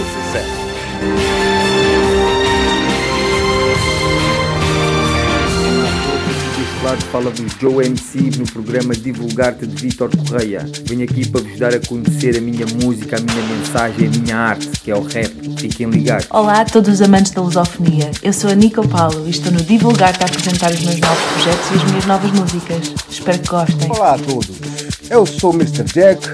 Claro, fala-vos Joe MC no programa Divulgar-te de Vitor Correia. Venho aqui para vos dar a conhecer a minha música, a minha mensagem, a minha arte, que é o rap. Fiquem ligados. Olá a todos os amantes da lusofonia. Eu sou a Nico Paulo e estou no Divulgar-te a apresentar os meus novos projetos e as minhas novas músicas. Espero que gostem. Olá a todos. Eu sou o Mr. Jack,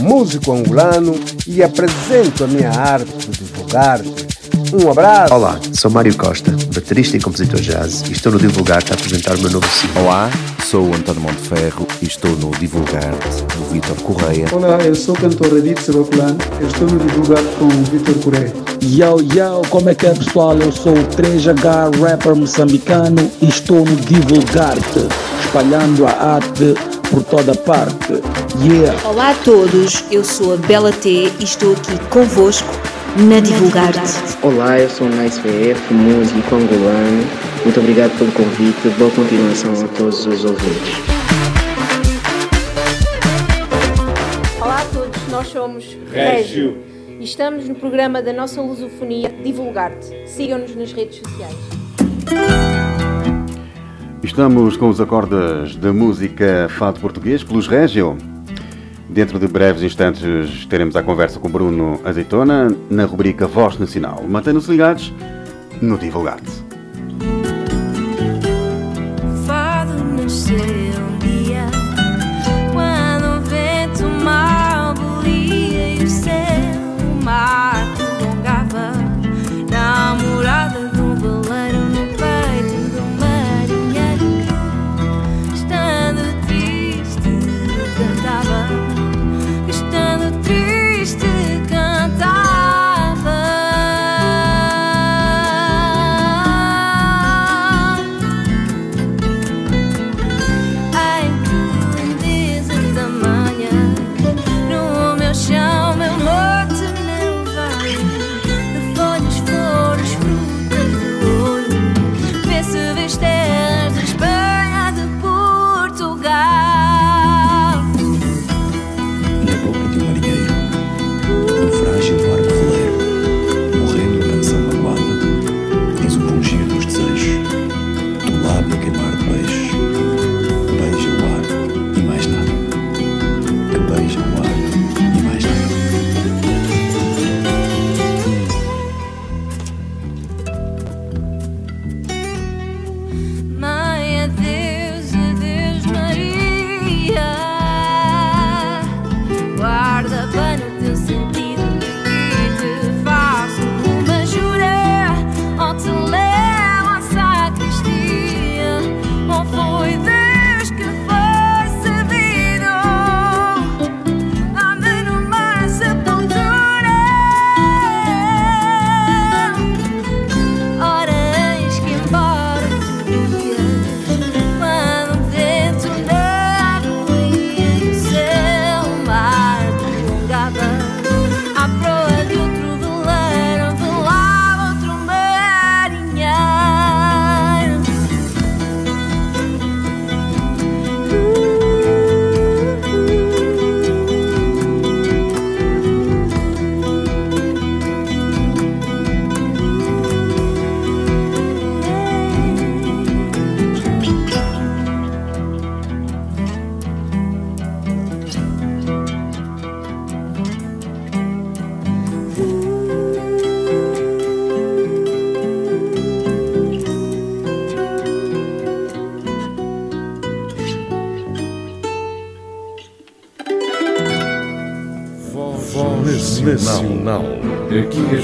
músico angolano e apresento a minha arte de divulgar-te. Um abraço. Olá, sou Mário Costa, baterista e compositor jazz e estou no Divulgar-te a apresentar o meu novo single. Olá, sou o António Monteferro e estou no Divulgar-te do Vitor Correia. Olá, eu sou o cantor Edith Sebaculano, eu estou no Divulgar com o Vitor Correia. Yo, yo, como é que é pessoal? Eu sou o 3H, rapper moçambicano e estou no Divulgar-te, espalhando a arte por toda parte. Yeah! Olá a todos, eu sou a Bela T e estou aqui convosco na Divulgar-te. Olá, eu sou o Nice VF, músico angolano. Muito obrigado pelo convite. Boa continuação a todos os ouvintes. Olá a todos, nós somos Régio e estamos no programa da nossa lusofonia Divulgar-te. Sigam-nos nas redes sociais. Estamos com os acordes da música Fado Português pelos Régio. Dentro de breves instantes teremos a conversa com Bruno Azeitona na rubrica Voz Nacional. Mantenham-se ligados no Divulgar-te.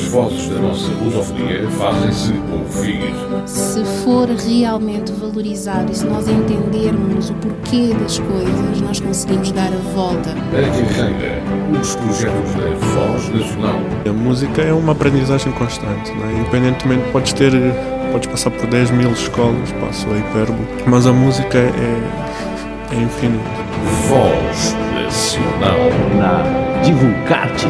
Vozes da nossa lusofonia fazem-se ouvir. Se for realmente valorizado e se nós entendermos o porquê das coisas, nós conseguimos dar a volta. A carreira, os projetos da Voz Nacional. A música é uma aprendizagem constante, né? independentemente podes ter, podes passar por 10 mil escolas, passo a hipérbole, mas a música é, é infinita. Voz Nacional. Na Divulgar-te.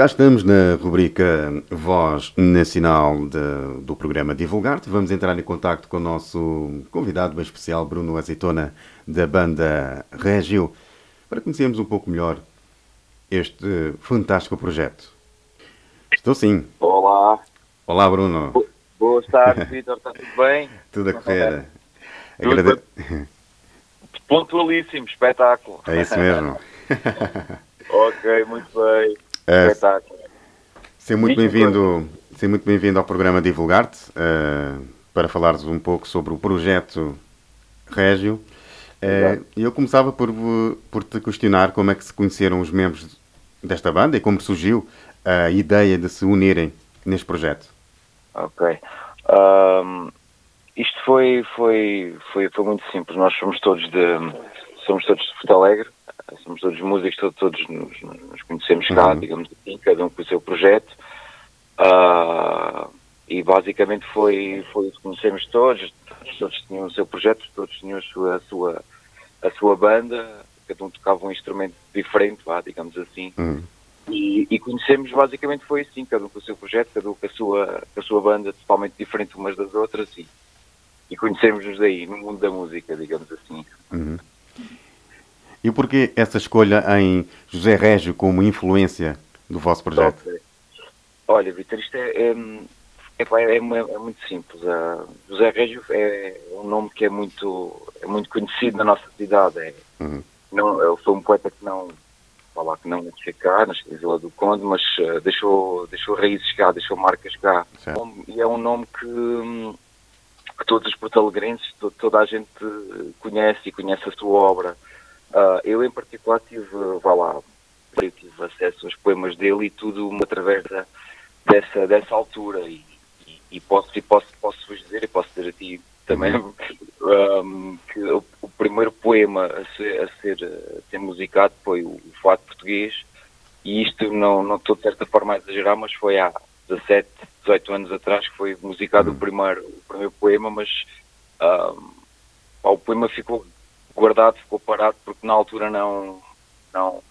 Cá estamos na rubrica Voz Nacional de- do programa Divulgar-te. Vamos entrar em contato com o nosso convidado bem especial, Bruno Azeitona, da banda Régio, para conhecermos um pouco melhor este fantástico projeto. Estou sim. Olá, Olá, Bruno. boa tarde, Vitor, está tudo bem? Tudo a correr. Agrade- Pontualíssimo, espetáculo. É isso mesmo. ok, muito bem. É, Espetáculo. Seja muito bem-vindo seja muito bem-vindo ao programa Divulgar-te eh, para falares um pouco sobre o projeto Régio. E eu começava por, por te questionar como é que se conheceram os membros desta banda e como surgiu a ideia de se unirem neste projeto. Ok. Ahm, isto foi, foi, foi, foi muito simples. Nós somos todos de somos todos de Porto Alegre, somos todos músicos, todos, todos nos, nos conhecemos cá, Uhum. digamos assim, cada um com o seu projeto. Ah, e basicamente foi, foi conhecemos todos, todos tinham o seu projeto, todos tinham a sua, a sua, a sua banda, cada um tocava um instrumento diferente, vá, digamos assim. Uhum. E, e conhecemos basicamente foi assim, cada um com o seu projeto, cada um com a sua, com a sua banda totalmente diferente umas das outras e, e conhecemos-nos daí, no mundo da música, digamos assim. Uhum. E porquê essa escolha em José Régio como influência do vosso projeto? Olha, Vitor, isto é, é, é, é mu- é muito simples. Ah, José Régio é um nome que é muito, é muito conhecido na nossa cidade. É, Uhum. não, ele foi um poeta que não, falar que não nasceu cá, nasceu em Vila do Conde, mas ah, deixou, deixou raízes cá, deixou marcas cá. E é um nome que, hum, que todos os portalegrenses, to- toda a gente eh, conhece e conhece a sua obra. Ah, eu, em particular, tive, vá lá, eu tive acesso aos poemas dele e tudo através da, dessa, dessa altura. E, e, e posso, e posso, posso vos dizer, e posso dizer a ti também, um, que o, o primeiro poema a ser, a ser, a ser musicado foi o, o Fato Português. E isto não, não estou de certa forma a exagerar, mas foi há 17, 18 anos atrás que foi musicado o, primeiro, o primeiro poema, mas um, o poema ficou guardado, ficou parado, porque na altura não, não,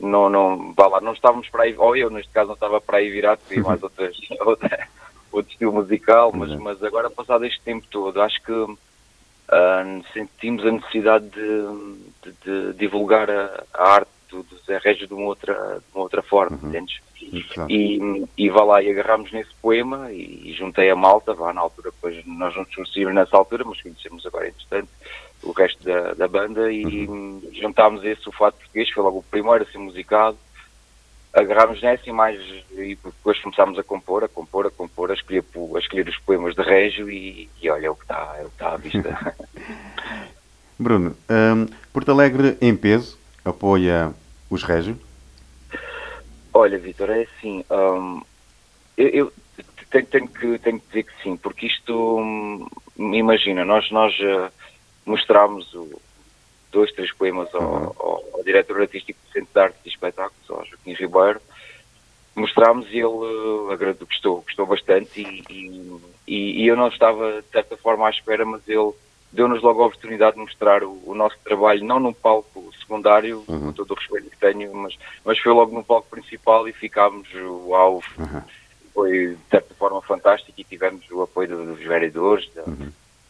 não, não, vá lá, não estávamos para aí, ou eu neste caso não estava para aí virado, queria mais outras, outra, outro estilo musical, mas, mas agora passado este tempo todo, acho que ah, sentimos a necessidade de, de- de divulgar a, a arte do, do Zé Régio de uma outra, de uma outra forma, entendes? Claro. E, e vá lá, e agarramos nesse poema e, e juntei a malta, vá na altura, depois nós não nos conhecíamos nessa altura, mas conhecemos agora, entretanto, o resto da, da banda e juntámos esse, o Fato Português, foi logo o primeiro a ser musicado, agarrámos nessa e mais, e depois começámos a compor, a compor, a compor, a escolher, a escolher os poemas de Régio e, e olha, é o que está, é o que está à vista. Bruno, hum, Porto Alegre em peso apoia os Régio? Olha, Vitor, é assim. hum, eu eu tenho, tenho que, tenho que dizer que sim, porque isto, hum, imagina, nós, nós eh, mostrámos o, dois, três poemas ao, ao, ao diretor artístico do Centro de Arte e Espetáculos, ao Joaquim Ribeiro, mostrámos e ele uh, agradou, gostou, gostou bastante e, e, e- eu não estava de certa forma à espera, mas ele deu-nos logo a oportunidade de mostrar o, o nosso trabalho, não num palco secundário, com todo o respeito que tenho, mas, mas foi logo no palco principal e ficámos uau, foi de certa forma fantástico e tivemos o apoio dos vereadores, da-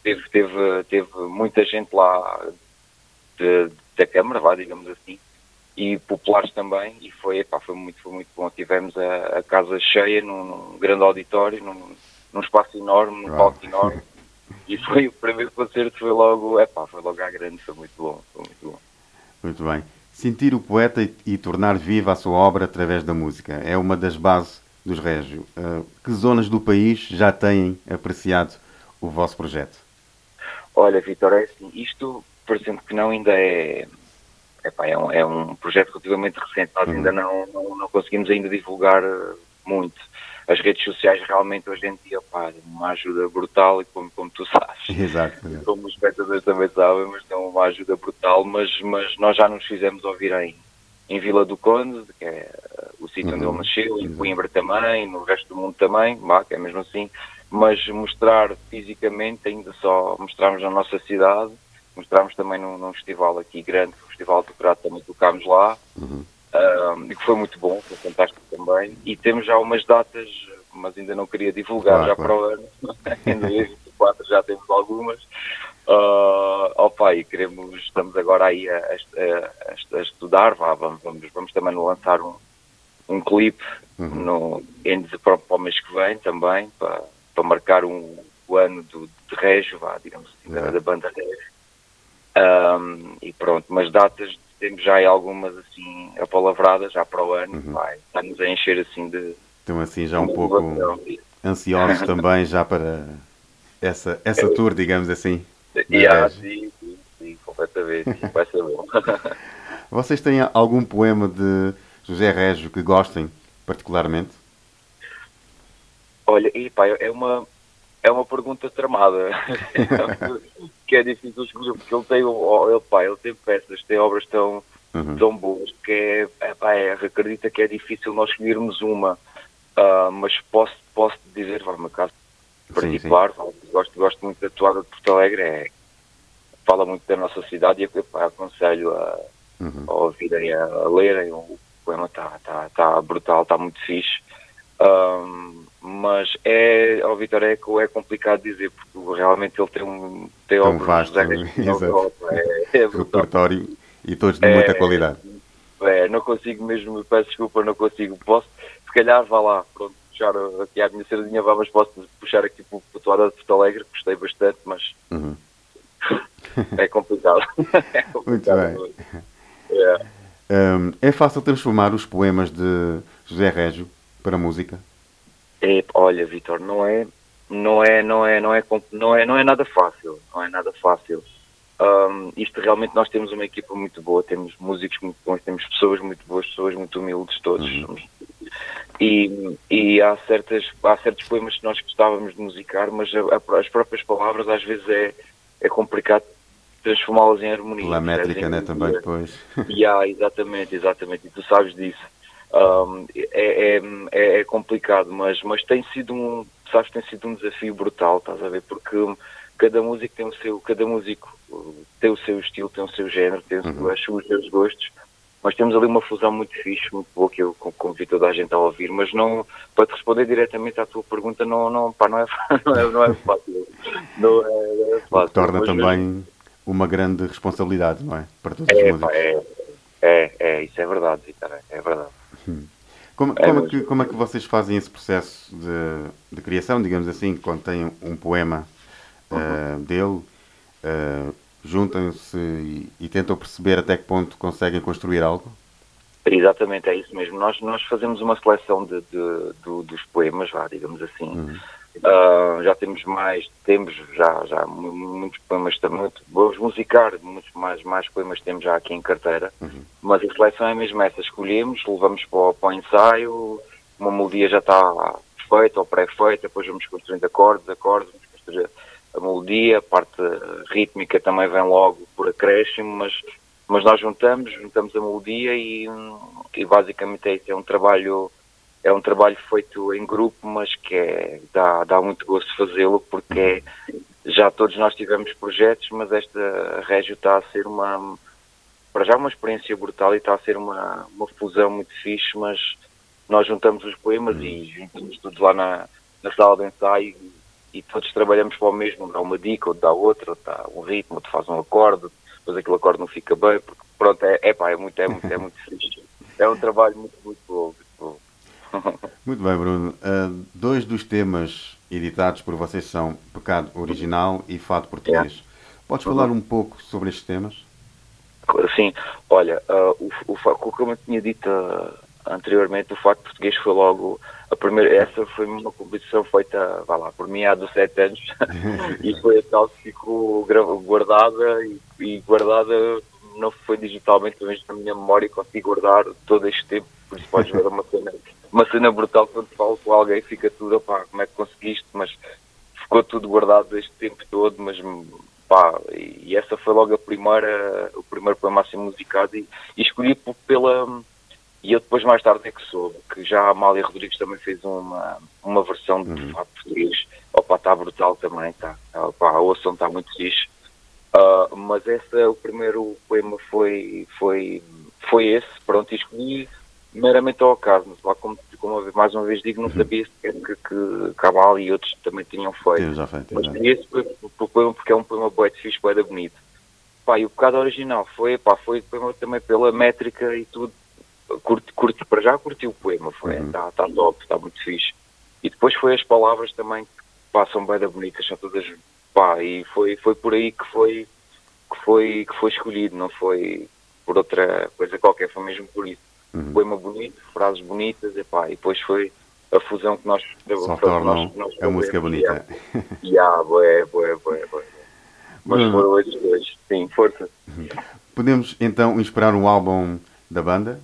teve, teve, teve muita gente lá de- da Câmara, vá, digamos assim, e populares também, e foi, epá, foi muito, foi muito bom. Tivemos a, a casa cheia num, num grande auditório, num, num espaço enorme, num palco enorme, e foi o primeiro concerto, foi logo, epá, foi logo à grande, foi muito bom, foi muito bom. Muito bem. Sentir o poeta e, e tornar viva a sua obra através da música é uma das bases dos Régio. Uh, que zonas do país já têm apreciado o vosso projeto? Olha, Vitor, é assim, isto, parecendo que não, ainda é, epá, é, um, é um projeto relativamente recente, nós ainda não, não, não conseguimos ainda divulgar eh, muito. As redes sociais realmente hoje em dia, pá, dão uma ajuda brutal, e como, como tu sabes, Exato. como os espectadores também sabem, mas dão uma ajuda brutal, mas, mas nós já nos fizemos ouvir em, em Vila do Conde, que é eh, o sítio onde ele nasceu, em Coimbra também, no resto do mundo também, vá, que é mesmo assim, mas mostrar fisicamente ainda só mostrarmos na nossa cidade, mostrarmos também num, num festival aqui grande, o Festival do Prato também tocámos lá, um, e que foi muito bom, foi fantástico também, e temos já umas datas, mas ainda não queria divulgar Claro, já claro. para o ano, em 2024 já temos algumas, Uh, opa, e queremos, estamos agora aí a, a- a- estudar, vá, vamos, vamos, vamos também lançar um, um clipe no, em, para, para o mês que vem também, para, para marcar um, o ano do, de Régio, vá, digamos assim, da, da banda Régio. Um, e pronto, mas datas temos já aí algumas assim apalavradas já para o ano, Uhum. vai, está-nos a encher assim de. Estão assim já um pouco ansiosos também já para essa, essa tour, digamos assim. Yeah, Regi. sim, sim, sim, completamente, vai ser bom. Vocês têm algum poema de José Régio que gostem particularmente? Olha, e pá, é uma, é uma pergunta tramada, que é difícil escolher, porque ele tem, ele, pá, ele tem peças, tem obras tão, Uhum. tão boas, que é, é, pá, é, acredita que é difícil nós escolhermos uma, Ah, mas posso, posso dizer, vai, meu caso particular, pá, gosto, gosto muito da toada de Porto Alegre, é, fala muito da nossa cidade e eu pá, aconselho a, Uhum. a ouvirem, a, a lerem, o poema está tá, tá brutal, está muito fixe. Ahm, mas é, ao Vitor Eco é complicado dizer, porque realmente ele tem um tem Tão vasto, Reis, exato. é, é. Repertório e todos de É, muita qualidade. É, não consigo mesmo, peço desculpa, não consigo. Posso, se calhar, vá lá, pronto, puxar aqui a minha sardinha, vá, mas posso puxar aqui para a toada de Porto Alegre, gostei bastante, mas Uhum. é complicado. é Muito complicado. bem. É. Hum, é fácil transformar os poemas de José Régio para música? É, olha, Vitor, não é, não é, não é, não é, não é, não é nada fácil, não é nada fácil. Ahm, isto realmente nós temos uma equipa muito boa, temos músicos muito bons, temos pessoas muito boas, pessoas muito humildes todos. somos- E, e há certas, há certos poemas que nós gostávamos de musicar, mas a- a- as próprias palavras às vezes é, é complicado transformá-las em harmonia. Pela percebes? métrica, né? Também depois. Yeah, exatamente, exatamente, e tu sabes disso. Um, é, é, é, é complicado, mas, mas tem sido um, sabes, tem sido um desafio brutal, estás a ver? Porque cada músico tem o seu, cada músico uh, tem o seu estilo, tem o seu género, tem Uhum. os seus gostos. Mas temos ali uma fusão muito fixe, muito boa, que eu con- convido toda a gente a ouvir, mas não, para te responder diretamente à tua pergunta, não, não, pá, não, é, não, é, não é fácil. Não é, é fácil. Torna mas também uma grande responsabilidade, não é? Para todos os É, músicos. pá, é, é, é, isso é verdade, Vitor, é verdade. Como, É, como, é que, como é que vocês fazem esse processo de, de criação, digamos assim, quando têm um poema eh, dele, eh, juntam-se e, e tentam perceber até que ponto conseguem construir algo? Exatamente, é isso mesmo. Nós, nós fazemos uma seleção de, de- do- dos poemas, vá, digamos assim. Uhum. Ah, já temos mais, temos já, já mu- muitos poemas também, vamos musicar, muitos mais, mais poemas temos já aqui em carteira, mas a seleção é mesmo essa, escolhemos, levamos para o, para o ensaio, uma melodia já está feita ou pré-feita, depois vamos construindo acordes, acordes, vamos construir a melodia, a parte rítmica também vem logo por acréscimo, mas, mas nós juntamos, juntamos a melodia e, e basicamente é isso, é um trabalho é um trabalho feito em grupo, mas que é, dá, dá muito gosto fazê-lo, porque é- já todos nós tivemos projetos, mas esta Régio está a ser uma, para já uma experiência brutal e está a ser uma, uma fusão muito fixe, mas nós juntamos os poemas e juntamos todos lá na, na sala de ensaio e, e todos trabalhamos para o mesmo, dá uma dica, outro dá outra, outro dá um ritmo, outro faz um acorde, depois aquele acorde não fica bem, porque pronto, é, é pá, é muito, é muito, é muito fixe. É um trabalho muito, muito bom. Muito bem, Bruno. Ah, dois dos temas editados por vocês são Pecado Original e Fado Português. Podes Uhum. falar um pouco sobre estes temas? Sim, olha, ah, o, o, como eu tinha dito ah, anteriormente, o facto português foi logo a primeira, essa foi uma composição feita, vá lá, por mim há 17 anos e foi a tal que ficou guardada e, e guardada não foi digitalmente, mas na minha memória consigo guardar todo este tempo, por isso podes ver uma cena, uma cena brutal quando falo com alguém fica tudo, pá, como é que conseguiste, mas ficou tudo guardado este tempo todo, mas pá, e essa foi logo a primeira, o primeiro poema a ser musicado e, e escolhi pela e eu depois mais tarde é que soube que já a Amália Rodrigues também fez uma, uma versão de fado português, opa, está brutal também, está, opa, a ouçam está muito fixe. Ah, mas esse, o primeiro poema foi, foi, foi esse, pronto, e escolhi meramente ao acaso, mas lá como, como eu mais uma vez digo, não sabia sequer que, que Cabal e outros também tinham feito. Já feito, Mas esse foi o poema porque é um poema bué de fixe, de bonito. Pá, e o pecado original foi, pá, foi poema também pela métrica e tudo. Curti, curti, para já curti o poema, foi, tá, tá top, está muito fixe. E depois foi as palavras também que são bem da bonitas, são todas, pá, e foi, foi por aí que foi, que foi, que foi escolhido, não foi por outra coisa qualquer, foi mesmo por isso. Uhum. Poema bonito, frases bonitas, epá, e depois foi a fusão que nós Só tornam nós- nós a música bonita. E há, boé, boé, boé, boé. Mas Bruno. foram esses dois, sim, força. Podemos então esperar um álbum da banda?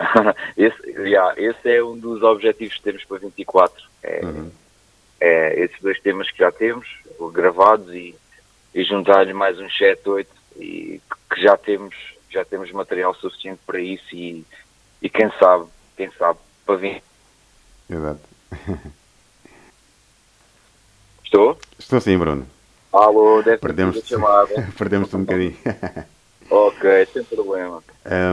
esse, yeah, esse é um dos objetivos que temos para 24. É, Uhum. é esses dois temas que já temos, gravados, e, e juntar-lhe mais uns 7, 8, e que já temos, já temos material suficiente para isso e, e quem sabe, quem sabe, para vir. Exato. Estou? Estou sim, Bruno. Alô, deve ter Perdemos a chamada. Perdemos-te um bocadinho. ok, sem problema.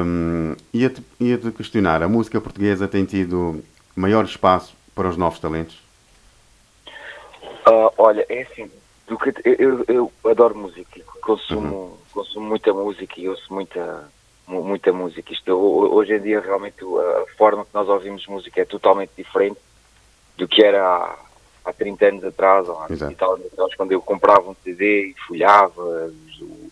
Hum, Ia-te ia-te questionar, a música portuguesa tem tido maior espaço para os novos talentos? Ah, olha, é assim, do que, eu, eu, adoro música, consumo, consumo muita música e ouço muita, mu- muita música. Isto, ho- hoje em dia, realmente, a forma que nós ouvimos música é totalmente diferente do que era há, há 30 anos atrás, ou há 20 Exato. e tal anos atrás, quando eu comprava um CD e folhava, o,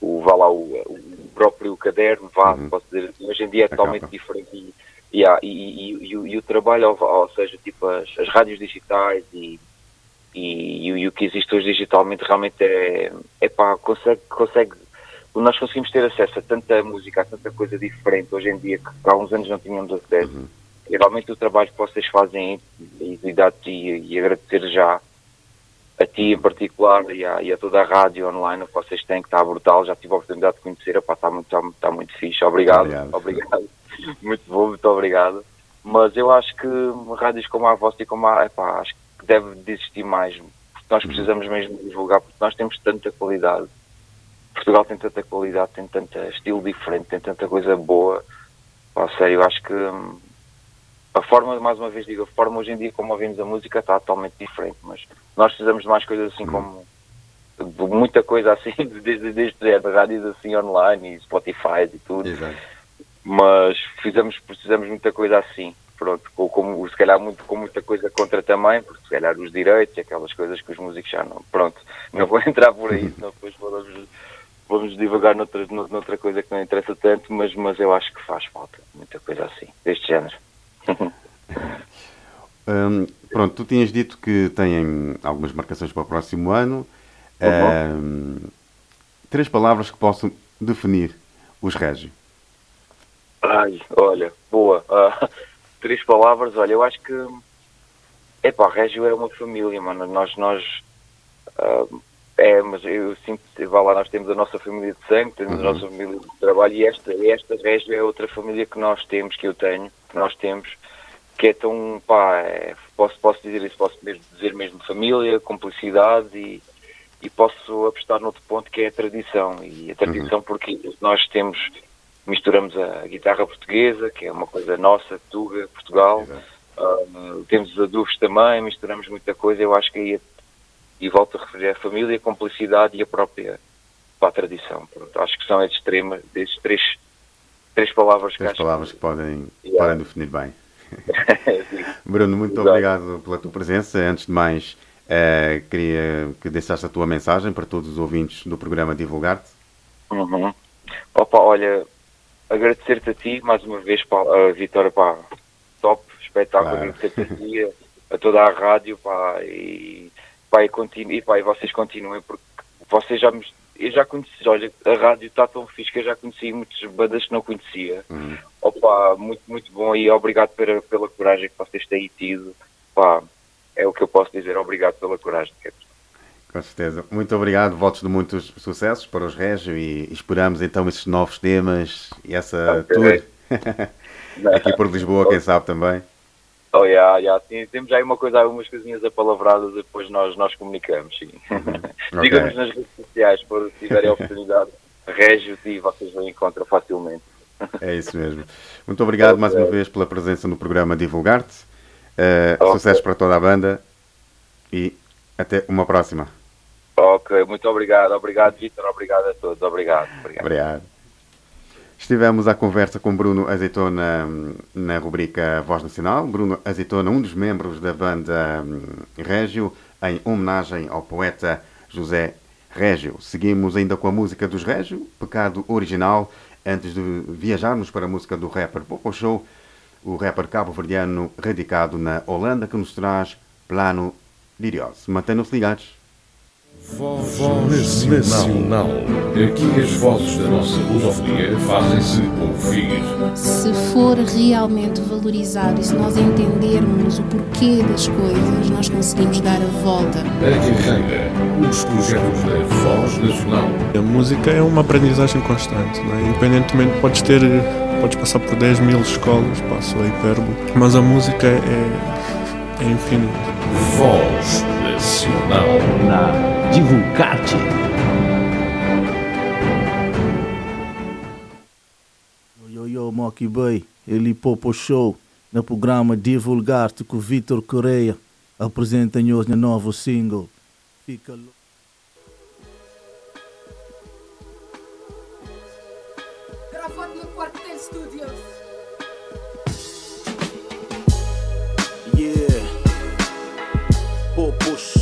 o, vá lá, o, o próprio caderno, vá, posso dizer assim. Hoje em dia é totalmente diferente e, e, e- e o- e o trabalho, ou, ou seja, tipo as, as rádios digitais e, e, e o que existe hoje digitalmente realmente é, é pá, consegue, consegue, nós conseguimos ter acesso a tanta música, a tanta coisa diferente hoje em dia que há uns anos não tínhamos acesso. E realmente o trabalho que vocês fazem e, e, e, e agradecer já a ti em particular e a, e a toda a rádio online que vocês têm, que está brutal, já tive a oportunidade de conhecer, epá, está, muito, está, está muito fixe, obrigado, Obrigado. obrigado, muito bom, muito obrigado. Mas eu acho que rádios como a vossa e como a, epá, acho que deve de existir mais, porque nós precisamos mesmo divulgar, porque nós temos tanta qualidade. Portugal tem tanta qualidade, tem tanto estilo diferente, tem tanta coisa boa. Pá, sério, eu acho que hum, a forma, mais uma vez digo, a forma hoje em dia como ouvimos a música está totalmente diferente, mas nós precisamos de mais coisas assim como de muita coisa assim, desde, desde é, de rádios assim online e Spotify e tudo. Mas precisamos, precisamos de muita coisa assim. Pronto, com, com, se calhar muito, com muita coisa contra também, porque se calhar os direitos e aquelas coisas que os músicos já não. Pronto, não vou entrar por aí, senão depois vamos, vamos divagar noutra, noutra coisa que não interessa tanto, mas, mas eu acho que faz falta muita coisa assim, deste género. Hum, pronto, tu tinhas dito que têm algumas marcações para o próximo ano. Uhum. Hum, três palavras que possam definir os Régio. Ai, olha, boa. Ah, três palavras, olha, eu acho que. Epá, Régio é uma família, mano. Nós, nós. ah, é, mas eu sinto, vá lá, nós temos a nossa família de sangue, temos Uhum. a nossa família de trabalho e esta, esta Régio é outra família que nós temos, que eu tenho, que nós temos, que é tão, pá, é, posso, posso dizer isso, posso mesmo dizer mesmo família, cumplicidade e, e posso apostar noutro ponto que é a tradição. E a tradição porque nós temos, misturamos a guitarra portuguesa, que é uma coisa nossa, Tuga, Portugal, ah, temos os adubos também, misturamos muita coisa, eu acho que aí, e volto a referir a família, a cumplicidade e a própria pá, tradição. Pronto, acho que são esses, trema, esses três, três palavras que Três acho palavras que podem, Yeah. podem definir bem. Bruno, muito Exato. obrigado pela tua presença. Antes de mais, eh, queria que deixasse a tua mensagem para todos os ouvintes do programa Divulgar-te. Uhum. Opa, olha, agradecer-te a ti mais uma vez, pá, a Vitória, pá, top, espetáculo, Claro. agradecer-te a ti, a, a toda a rádio, pá, e, pá, e, continu, e, pá, e vocês continuem, porque vocês já me, eu já conheci, olha, a rádio está tão fixe que eu já conheci muitas bandas que não conhecia. Opa, muito, muito bom e obrigado pela, pela coragem que vocês têm tido, pá, é o que eu posso dizer, obrigado pela coragem. Com certeza. Muito obrigado. Votos de muitos sucessos para os Régio e esperamos então esses novos temas e essa Ok. tour aqui por Lisboa, quem sabe também. Oh, yeah, yeah. Sim, temos aí uma coisa, algumas coisinhas apalavradas, depois nós, nós comunicamos, sim. Sigam-nos nas redes sociais, por se tiverem a oportunidade, Régio e vocês vão encontrar facilmente. É isso mesmo. Muito obrigado mais uma vez pela presença no programa Divulgar-te. Eh, Sucesso para toda a banda e até uma próxima. Ok, muito obrigado, obrigado Vitor, obrigado a todos, obrigado. obrigado. Obrigado. Estivemos à conversa com Bruno Azeitona hum, na rubrica Voz Nacional. Bruno Azeitona, um dos membros da banda hum, Régio, em homenagem ao poeta José Régio. Seguimos ainda com a música dos Régio, Pecado Original, antes de viajarmos para a música do rapper Popo Show, o rapper cabo-verdiano radicado na Holanda, que nos traz Plano Lirios. Mantenham-se ligados. Voz Nacional. Aqui as vozes da nossa lusofonia fazem-se ouvir. Se for realmente valorizado e se nós entendermos o porquê das coisas, nós conseguimos dar a volta. A carreira, os projetos da Voz Nacional. A música é uma aprendizagem constante, não é? independentemente, podes ter, podes passar por 10 mil escolas, passo a hipérbole, mas a música é, é infinita. Voz Nacional. Na Divulgarte. Yo, yo, Mocky Boy, ele Popo Show, no programa Divulgar-te com Vitor Correia, apresenta-nos no novo single. Fica louco.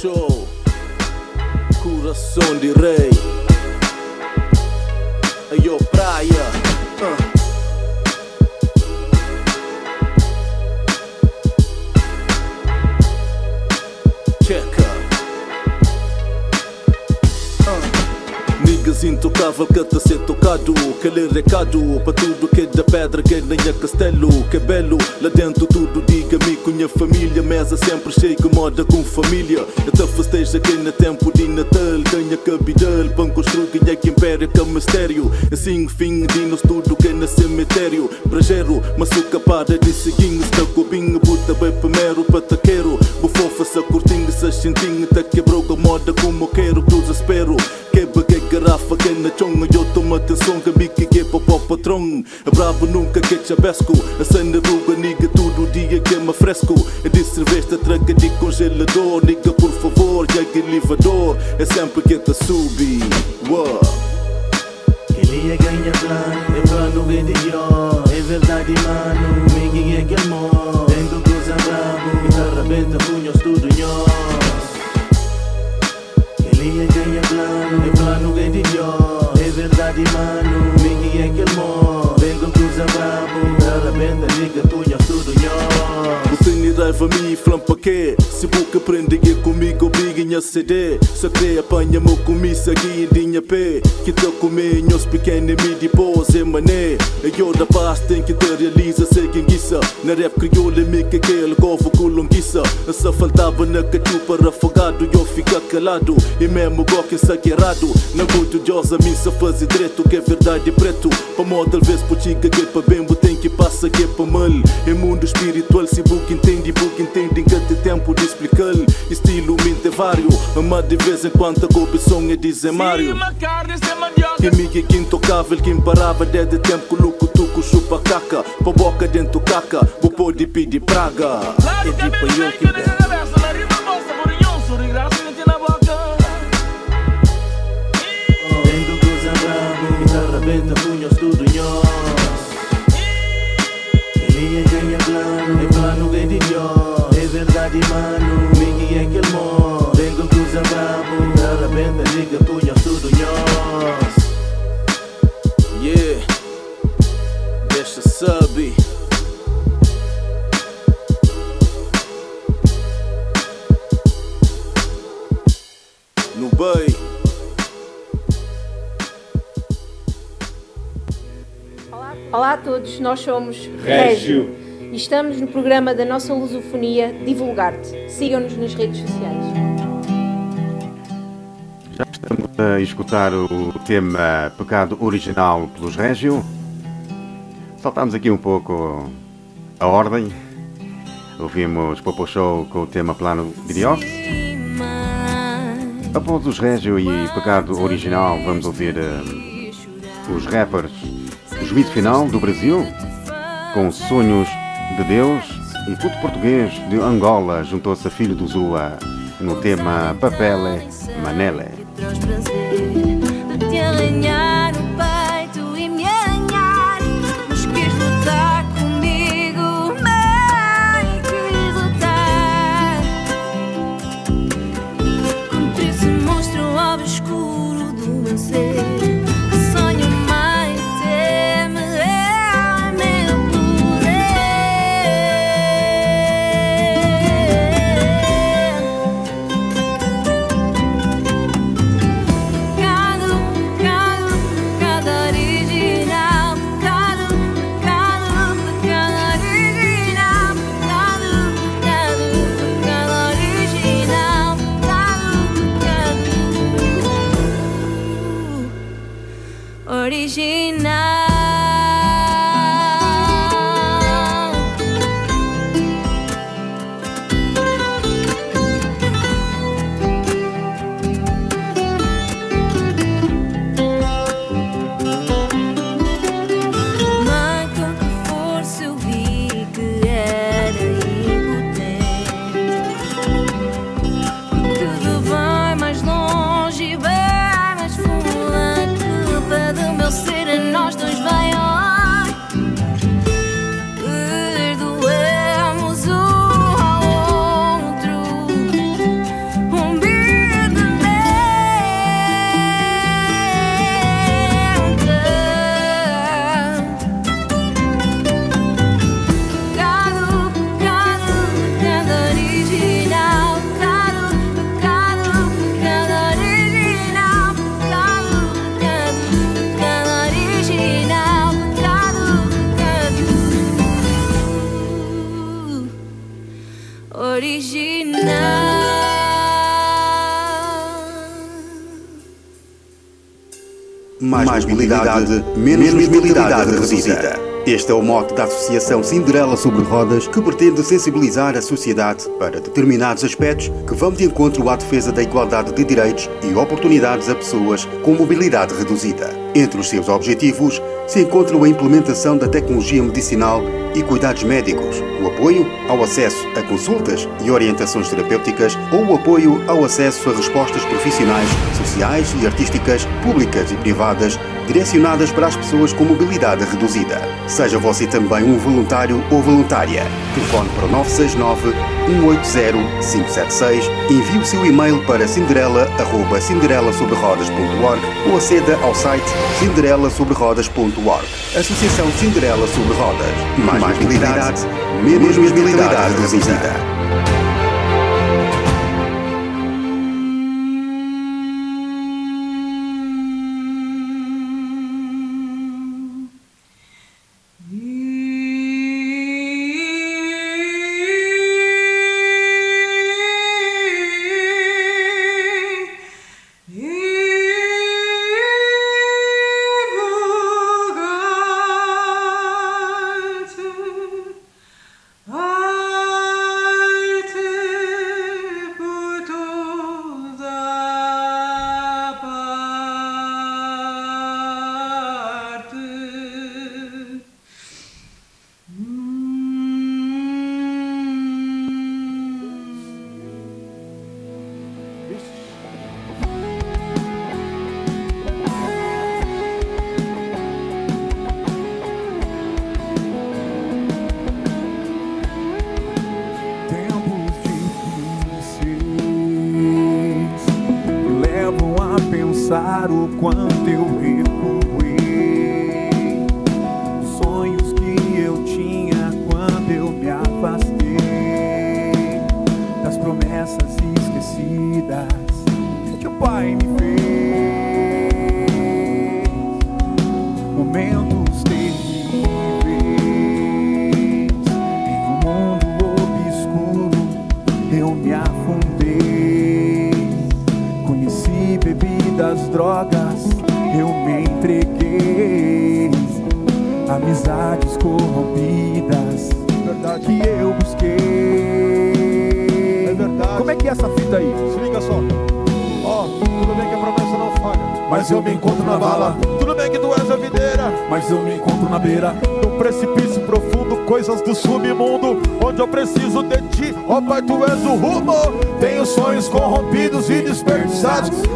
Show, coração de rei. Ayo, praia. Niggas intocável que tá ser tocado Aquele recado para tudo que é da pedra que nem é castelo Que é belo, lá dentro tudo diga-me Com minha família, mesa sempre cheia moda com família. Eu te festejo aqui no tempo de Natal Ganha cabidal, pão construir ganha que império que é mistério. Assim fim de tudo que é no cemitério. Brajero, maçuca para de seguinho Está cobinho, puta bem primeiro para taqueiro Bufofa, sa curtinho, sa xintinho Tá quebrou com moda como quero, cruz espero Quebra que garrafa que na chonga Eu tomo atenção que me que é para o patrão Brabo nunca que chabesco A cena ruga, niga tudo dia que é fresco É de cerveja, tranca de congelador Niga por favor, já que elevador É sempre que te subi Uau. Queria ganhar plano, é plano que de yo É verdade mano, Miguel é que amor Tengo coisa bravo, guitarra benta, punhos tudo nós Queria ganhar plano, é plano que de yo É verdade mano, Miguel é que amor Tengo coisa bravo, guitarra benta, liga, punhos tudo nós. Você me raiva me flampa que Se boca prende que comigo obriga a CD Só creia apanha meu comissa aqui em dinha pé Que te comer nhos pequeno me de pose mané. Eu da paz tem que te realiza sei quem guissa Na rap crioula me que aquele covo colonguiça Só faltava na cachupa afogado Eu fica calado. E mesmo goque saqueirado Na muito diosa me só fazer direito Que é verdade preto. Pa mó talvez putica que pa bembo tem que passa que é pa mal. É mundo espiritual se book entende book entende que tem tempo de explicar Estilo mente vário Mas de vez em quando a corrupção é dizer Mário. que miga que intocável, que imparável Desde tempo que o louco tuco chupa caca. Pa boca dentro caca, vou pode pedir praga. É tipo eu que der Tengo coisa bravo, guitarra benta, punhos Bay Olá a todos, nós somos Régio. e estamos no programa da nossa lusofonia Divulgar-te. Sigam-nos nas redes sociais. Já estamos a escutar o tema Pecado Original pelos Régio. Saltámos aqui um pouco a ordem. Ouvimos Popo Show com o tema Plano de Após os Régio e Pecado Original, vamos ouvir eh, os rappers Juízo Final do Brasil, com Sonhos de Deus, e Puto Português de Angola juntou-se a Filho do Zua no tema Papele Manele. Mobilidade, menos mobilidade reduzida. Este é o mote da Associação Cinderela sobre Rodas, que pretende sensibilizar a sociedade para determinados aspectos que vão de encontro à defesa da igualdade de direitos e oportunidades a pessoas com mobilidade reduzida. Entre os seus objetivos se encontram a implementação da tecnologia medicinal e cuidados médicos, o apoio ao acesso a consultas e orientações terapêuticas ou o apoio ao acesso a respostas profissionais, sociais e artísticas, públicas e privadas, direcionadas para as pessoas com mobilidade reduzida. Seja você também um voluntário ou voluntária. Telefone para o 969 180 576, envie o seu e-mail para cinderela.cinderelasobrerodas.org ou aceda ao site cinderelasobrerodas.org. Associação Cinderela sobre Rodas. Mais, mais mobilidade, menos mobilidade reduzida. Tempos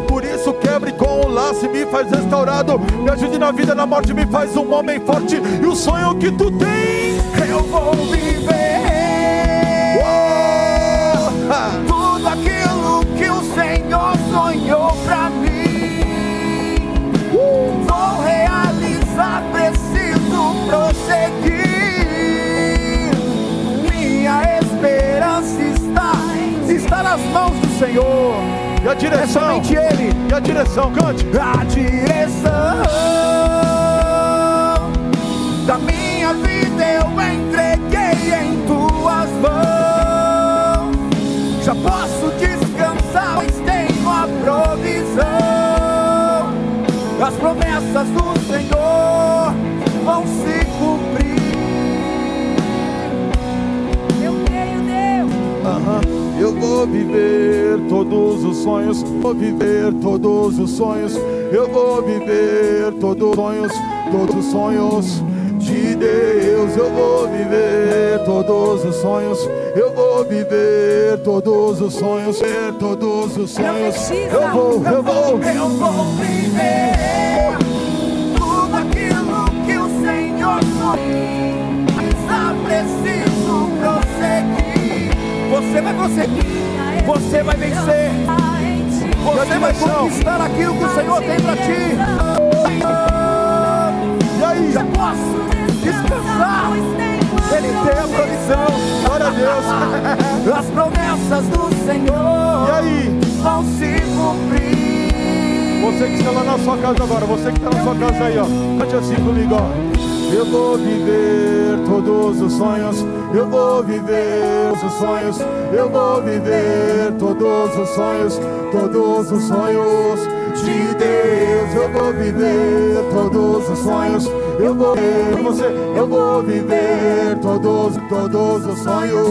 Por isso quebre com o laço e me faz restaurado. Me ajude na vida, na morte, me faz um homem forte. E o sonho que tu tens, eu vou viver. Tudo aquilo que o Senhor sonhou pra mim. Vou realizar, preciso prosseguir. Minha esperança está, está nas mãos do Senhor. E a direção? É somente Ele. E a direção, cante. A direção vou viver todos os sonhos, vou viver todos os sonhos. Eu vou viver todos os sonhos, todos os sonhos de Deus. Eu vou viver todos os sonhos. Eu vou viver todos os sonhos, ver todos os sonhos. Eu vou, eu vou, eu vou viver tudo aquilo que o Senhor sonhou. Você vai conseguir. Você vai vencer. Você vai conquistar aquilo que o Senhor tem para ti. E aí? Já posso descansar. Ele tem a provisão. Glória a Deus. As promessas do Senhor e aí? vão se cumprir. Você que está lá na sua casa agora, você que está na sua casa aí, ó. Cante assim comigo, ó. Eu vou viver todos os sonhos eu vou viver os sonhos, eu vou viver todos os sonhos, todos os sonhos de Deus. Eu vou viver todos os sonhos, eu vou viver você, eu vou viver todos, todos os sonhos.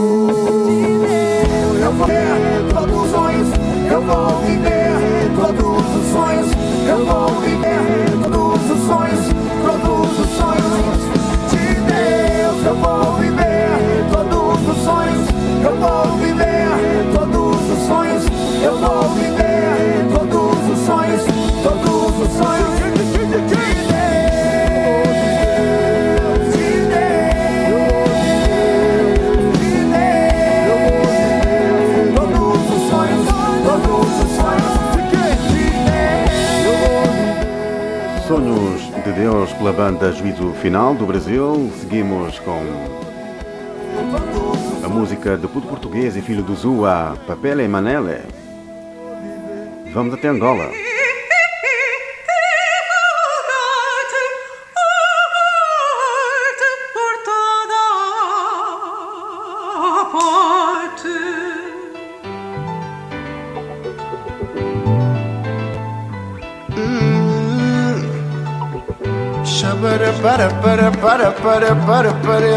De Deus. Eu vou viver todos os sonhos, eu vou viver todos os sonhos, eu vou viver todos os sonhos, todos os sonhos de Deus. Eu vou eu vou viver todos os sonhos. Eu vou viver todos os sonhos. Todos os sonhos. Sonhos de Deus pela banda Juízo Final do Brasil. Seguimos com música do puto português e filho do Zua, Papele e Manele. Vamos até Angola. Hum, hum. Para, para, para, para, para, para, para.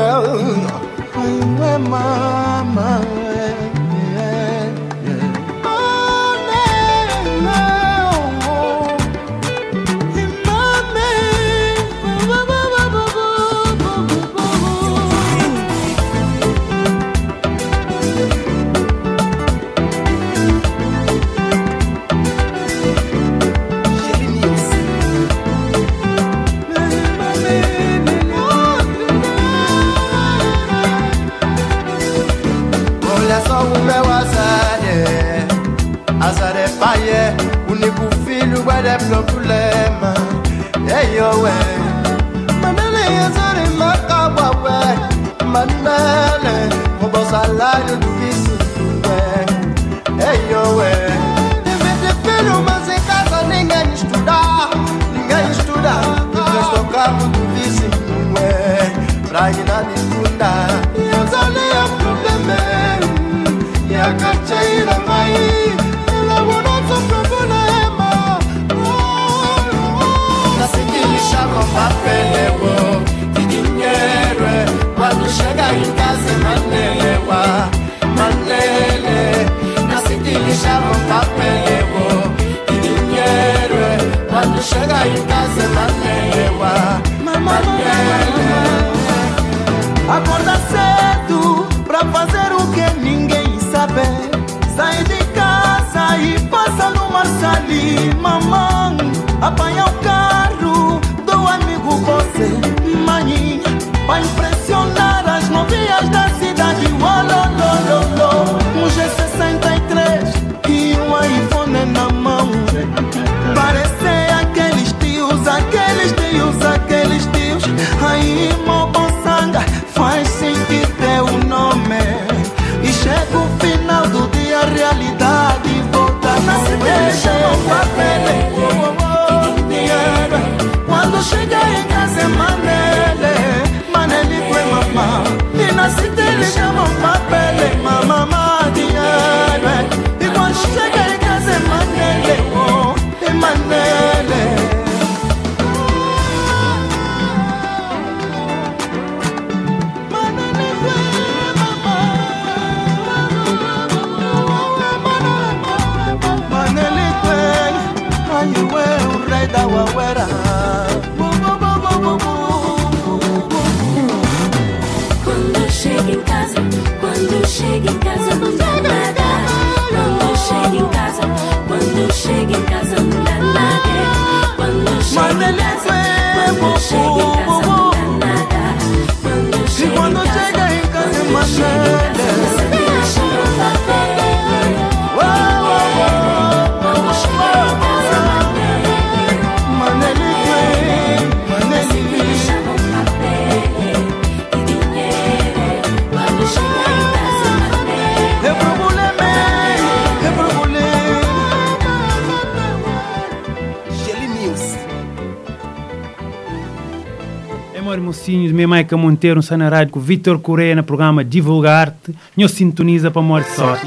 ter um cenário com Vitor Correia no programa Divulgar-te. Nos sintoniza para morte só.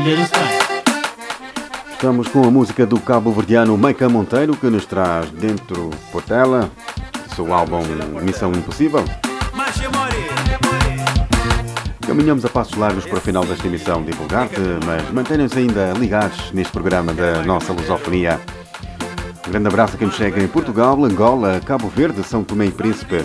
Estamos com a música do cabo-verdiano Maica Monteiro, que nos traz Dentro Portela, seu álbum Missão Impossível. Caminhamos a passos largos para o final desta emissão de Divulgar-te, mas mantenham-se ainda ligados neste programa da nossa lusofonia. Um grande abraço a quem nos chega em Portugal, Angola, Cabo Verde, São Tomé e Príncipe.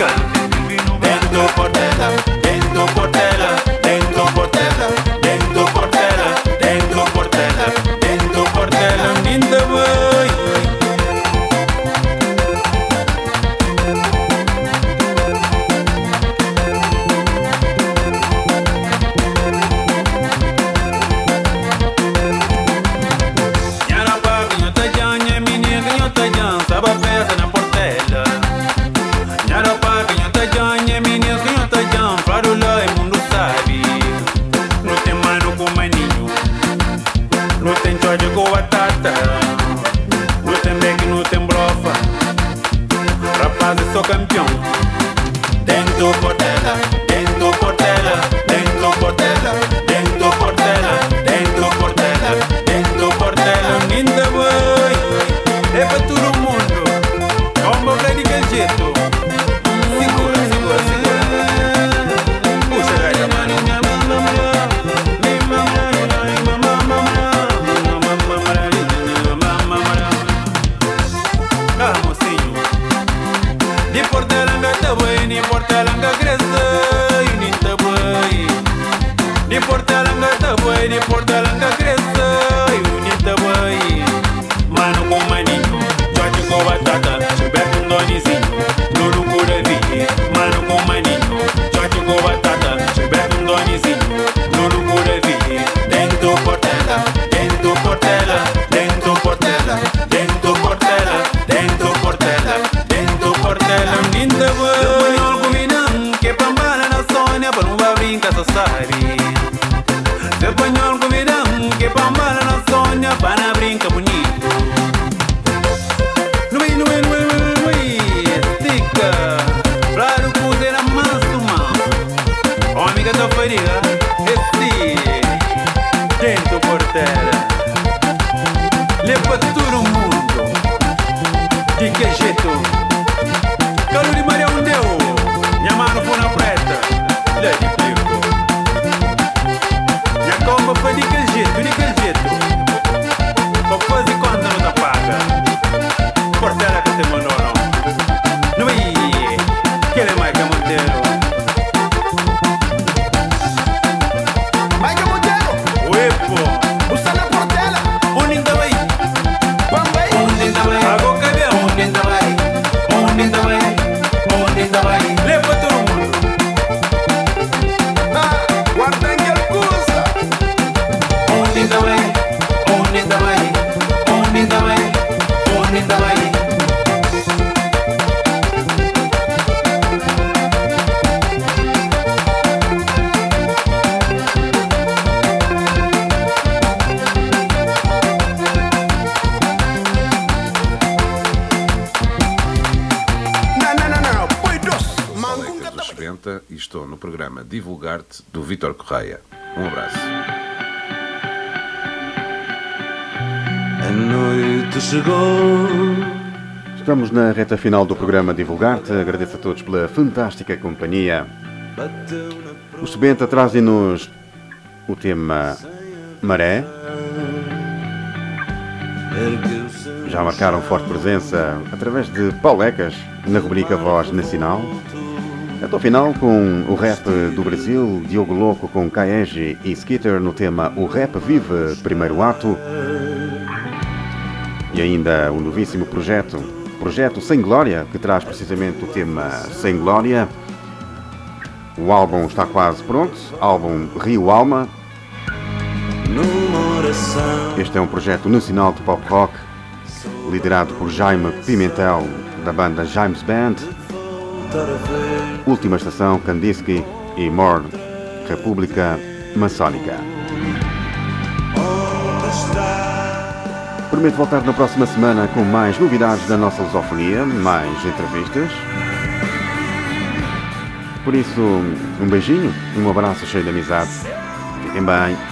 Portela, en tu portela, en tu portela, en tu portela. na reta final do programa Divulgar-te. Agradeço a todos pela fantástica companhia. Os Sebenta trazem-nos o tema Maré. Já marcaram forte presença através de Paulecas na rubrica Voz Nacional. Até o final com o rap do Brasil, Diogo Louco com Kaeji e Skitter no tema O Rap Vive, primeiro ato. E ainda o um novíssimo projeto projeto Sem Glória, que traz precisamente o tema Sem Glória. O álbum está quase pronto, álbum Rio Alma. Este é um projeto nacional de pop rock, liderado por Jaime Pimentel, da banda James Band. Última estação, Kandinsky e More, República Maçónica. Prometo voltar na próxima semana com mais novidades da nossa lusofonia, mais entrevistas. Por isso, um beijinho, um abraço cheio de amizade. Fiquem bem.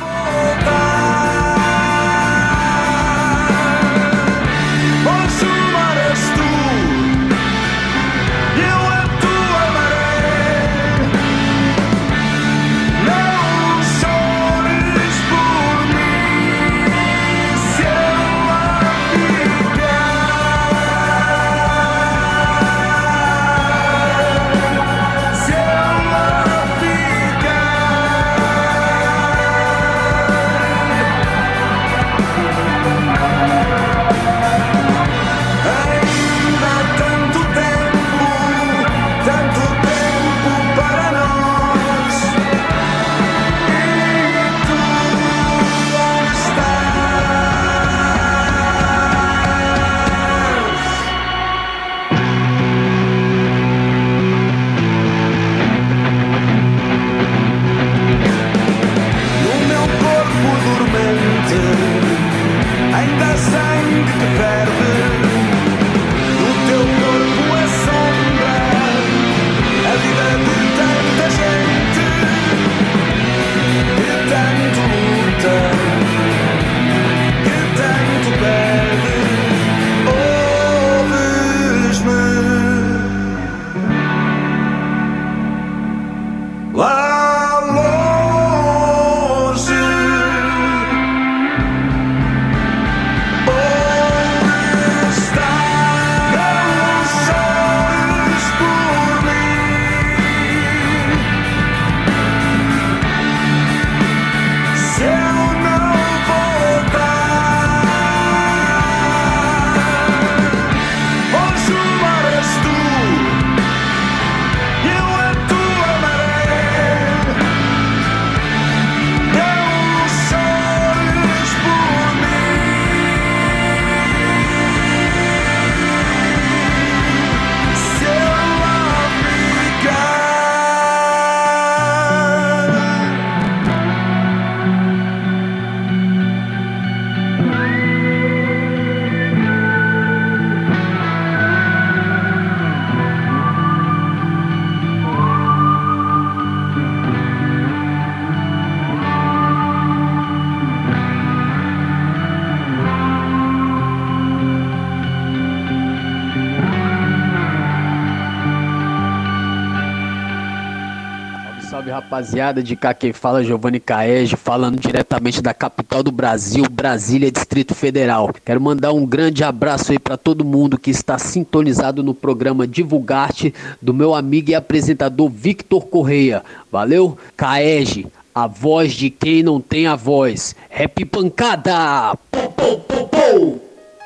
Rapaziada, de cá quem fala é Giovanni Caege, falando diretamente da capital do Brasil, Brasília, Distrito Federal. Quero mandar um grande abraço aí para todo mundo que está sintonizado no programa Divulgarte do meu amigo e apresentador Victor Correia. Valeu? Caege, a voz de quem não tem a voz. Rap pancada! Pou, pou, pou, pou.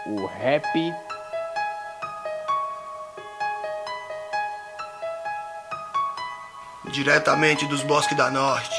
O rap diretamente dos bosques da norte.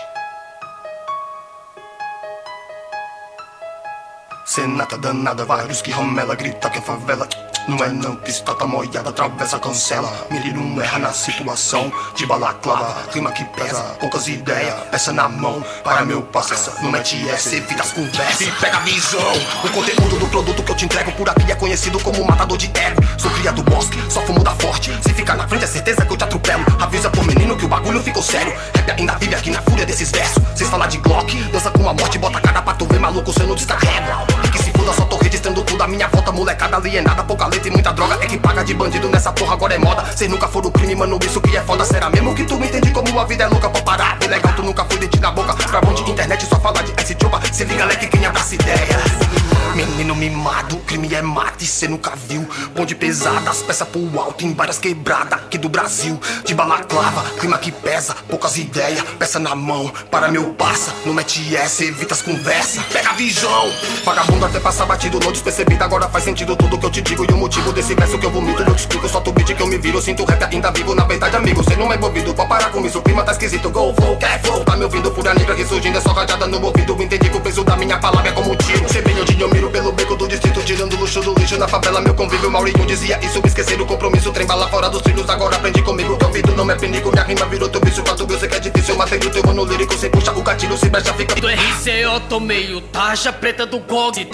Senata danada, vários que ramela, grita que a favela não é não, pistota moiada, atravessa, cancela Mili não erra na situação de balaclava Clima que pesa, poucas ideias, peça na mão Para meu parceiro, não mete essa, evita as conversas. E pega a visão, o conteúdo do produto que eu te entrego Por aqui é conhecido como matador de ego Sou cria do bosque, só fumo da forte. Se ficar na frente é certeza que eu te atropelo. Avisa pro menino que o bagulho ficou sério. Rap ainda vive aqui na fúria desses versos. Cês falar de Glock, dança com a morte Bota a cara pra tu ver maluco, cê não descarrega. E que se foda, só tô registrando tudo A minha volta, molecada alienada, pouca letra e muita droga É que paga de bandido nessa porra, agora é moda Cês nunca foram crime, mano, isso que é foda Será mesmo que tu me entende como a vida é louca Pra parar, bem legal, tu nunca foi dente na boca Pra bom de internet, só falar de S-Chupa Se liga, leque, quem abraça ideia Menino mimado, crime é mate, cê nunca viu. Bonde pesada, as peças pro alto, em várias quebradas aqui do Brasil. De balaclava, clima que pesa, poucas ideias, peça na mão. Para meu parça, não mete essa, evita as conversa. Pega visão, vagabundo até passar batido, não despercebido. Agora faz sentido tudo que eu te digo e o motivo desse verso que eu vomito. Eu te explico, solto o beat que eu me viro. Sinto rap ainda vivo, na verdade, amigo. Cê não é envolvido, pode parar com isso. Clima tá esquisito, go, vou, quer flow. Tá me ouvindo, fúria negra ressurgindo, é só rajada no ouvido. Entendi que o peso da minha palavra é como um tiro. Cê bem onde eu miro pelo beco do distrito, tirando luxo do lixo na favela. Meu convívio, Maurinho dizia isso, esquecer o compromisso. Trem bala fora dos trilhos, agora aprende comigo. Teu ouvido não é penico, minha rima virou teu vício. Quatro mil, cê que é difícil, eu matei o teu ano lírico. Cê puxa o gatilho, se brecha, fica. Do RCO tomei o taxa preta do GOG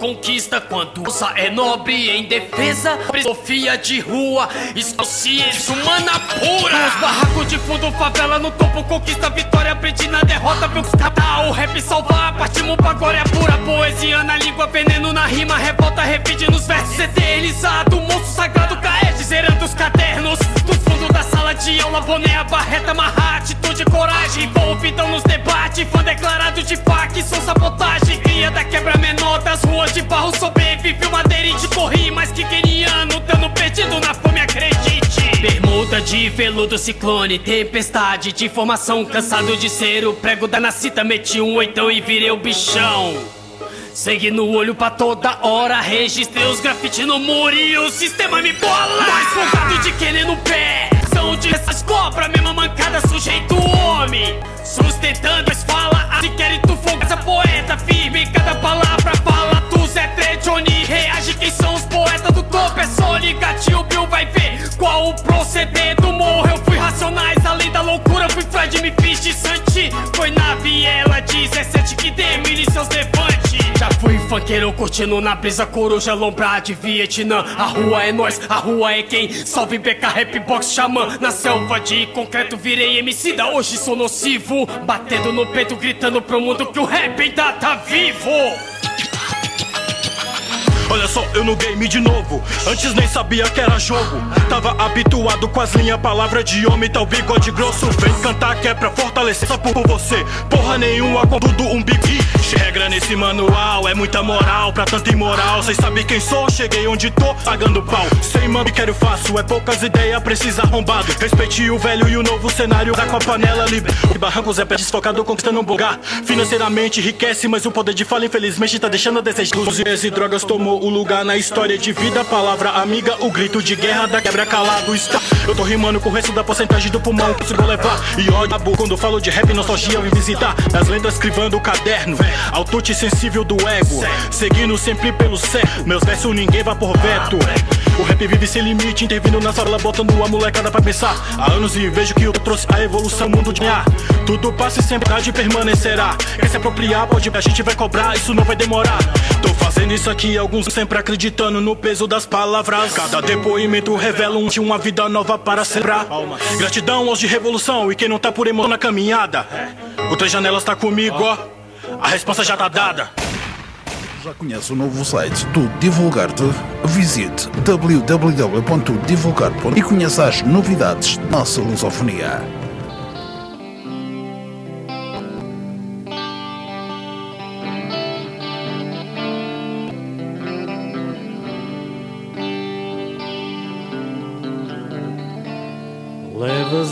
Quando usa é nobre em defesa Filosofia de rua, consciência humana pura. Nos barracos de fundo, favela no topo Conquista vitória, aprendi na derrota Viu catar o rap salvar, partimos pra glória pura Poesia na língua, veneno na rima Revolta, revide nos versos eternizado Monstro sagrado, caete, zerando os cadernos Do fundo da sala de aula, boné, barreta Marra, atitude, coragem. Envolvidão nos debates, fã declarado de fac Sou sabotagem, cria da quebra menor Das ruas de barro, sobreviveu madeirite Corri mais que queniano, dando perdido na fome, acredite. Bermuda de veludo, ciclone, tempestade De formação, cansado de ser o prego da nascita Meti um oitão e virei o bichão. Sangue no olho pra toda hora Registrei os grafite no muro e o sistema me bola. Mais folgado de querer no pé São de essas cobras, mesma mancada sujeito homem. Sustentando as falas, se querem tu folga Essa poeta firme, cada palavra fala. Tu Zé Tre, Johnny, reage quem são os poetas do topo É só ligar, tio Bill vai ver qual o proceder do morro Eu fui racionais, além da loucura Fui Fred, me fiz de Santi. Foi na viela 17 que demine seus levantes. Já fui funkeiro curtindo na brisa coruja lombra de Vietnã. A rua é nós, a rua é quem? Salve BK Rap Box Xamã. Na selva de concreto virei MC da Hoje sou nocivo. Batendo no peito gritando pro mundo que o rap ainda tá vivo Olha só, eu no game de novo. Antes nem sabia que era jogo. Tava habituado com as linhas, palavra de homem, tal bigode grosso. Vem cantar que é pra fortalecer, só por você. Porra nenhuma, com tudo um big. Regra nesse manual, é muita moral pra tanta imoral. Cês sabem quem sou, cheguei onde tô, pagando pau. Sem mano, quero fácil, é poucas ideias, precisa arrombado. Respeite o velho e o novo cenário, tá com a panela livre. E barrancos é pé desfocado, conquistando um lugar. Financeiramente enriquece, mas o poder de fala, infelizmente, tá deixando a desejar. Usos e drogas tomou o lugar na história de vida. Palavra amiga, o grito de guerra da quebra calado está. Eu tô rimando com o resto da porcentagem do pulmão, consigo levar. E olha, quando falo de rap, nostalgia, eu vim visitar. As lendas escrevendo o caderno, altute sensível do ego. Seguindo sempre pelo céu, meus versos ninguém vai por veto. O rap vive sem limite, intervindo na sala, botando a molecada pra pensar. Há anos e vejo que eu trouxe a evolução, mundo de ar. Tudo passa e sempre há de permanecerá. Quer se apropriar, pode a gente vai cobrar, isso não vai demorar. Tô fazendo isso aqui, alguns sempre acreditando no peso das palavras. Cada depoimento revela um de uma vida nova para celebrar. Gratidão aos de revolução e quem não tá por emoção na caminhada. O Três Janelas tá comigo, ó. A resposta já tá dada. Já conhece o novo site do Divulgar-te? Visite www.divulgar.com e conheça as novidades da nossa lusofonia.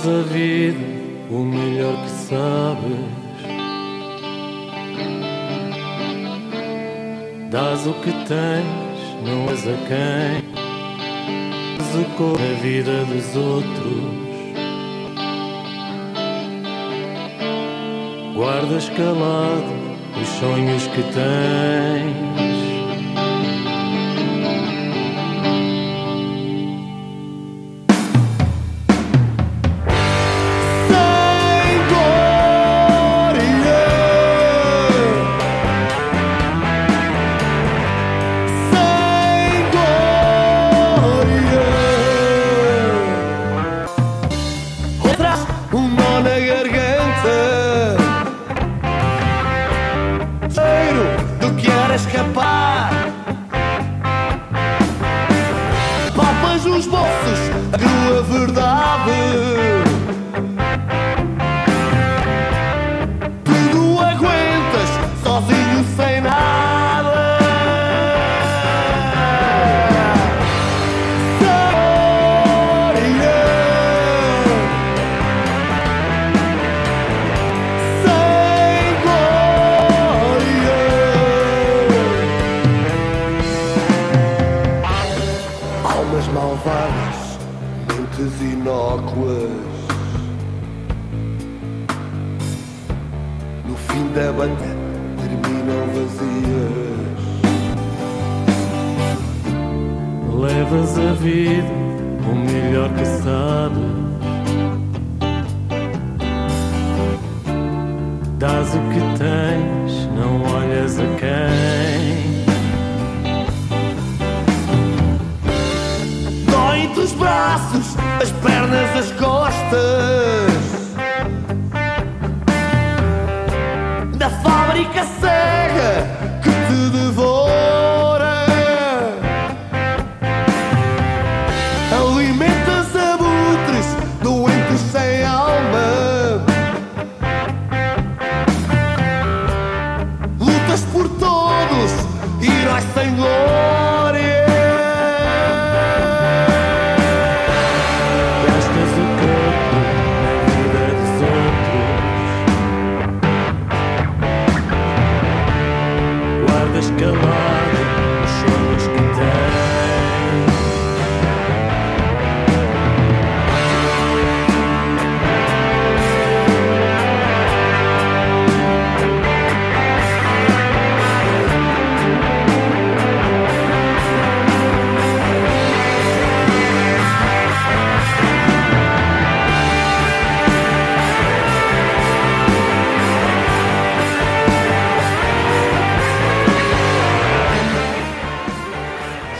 A vida o melhor que sabes. Dás o que tens, não és a quem. Cor na vida dos outros. Guardas calado os sonhos que tens.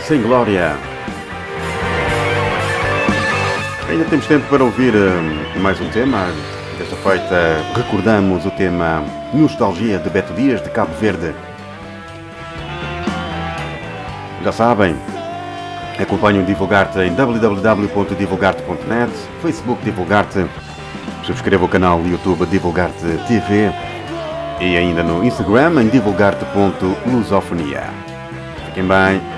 sem glória. Ainda temos tempo para ouvir eh, mais um tema. Desta feita, recordamos o tema Nostalgia de Beto Dias de Cabo Verde. Já sabem, acompanhem o Divulgarte em www.divulgarte.net, Facebook Divulgarte, subscreva o canal YouTube Divulgarte TV e ainda no Instagram em divulgarte.lusofonia. Fiquem bem.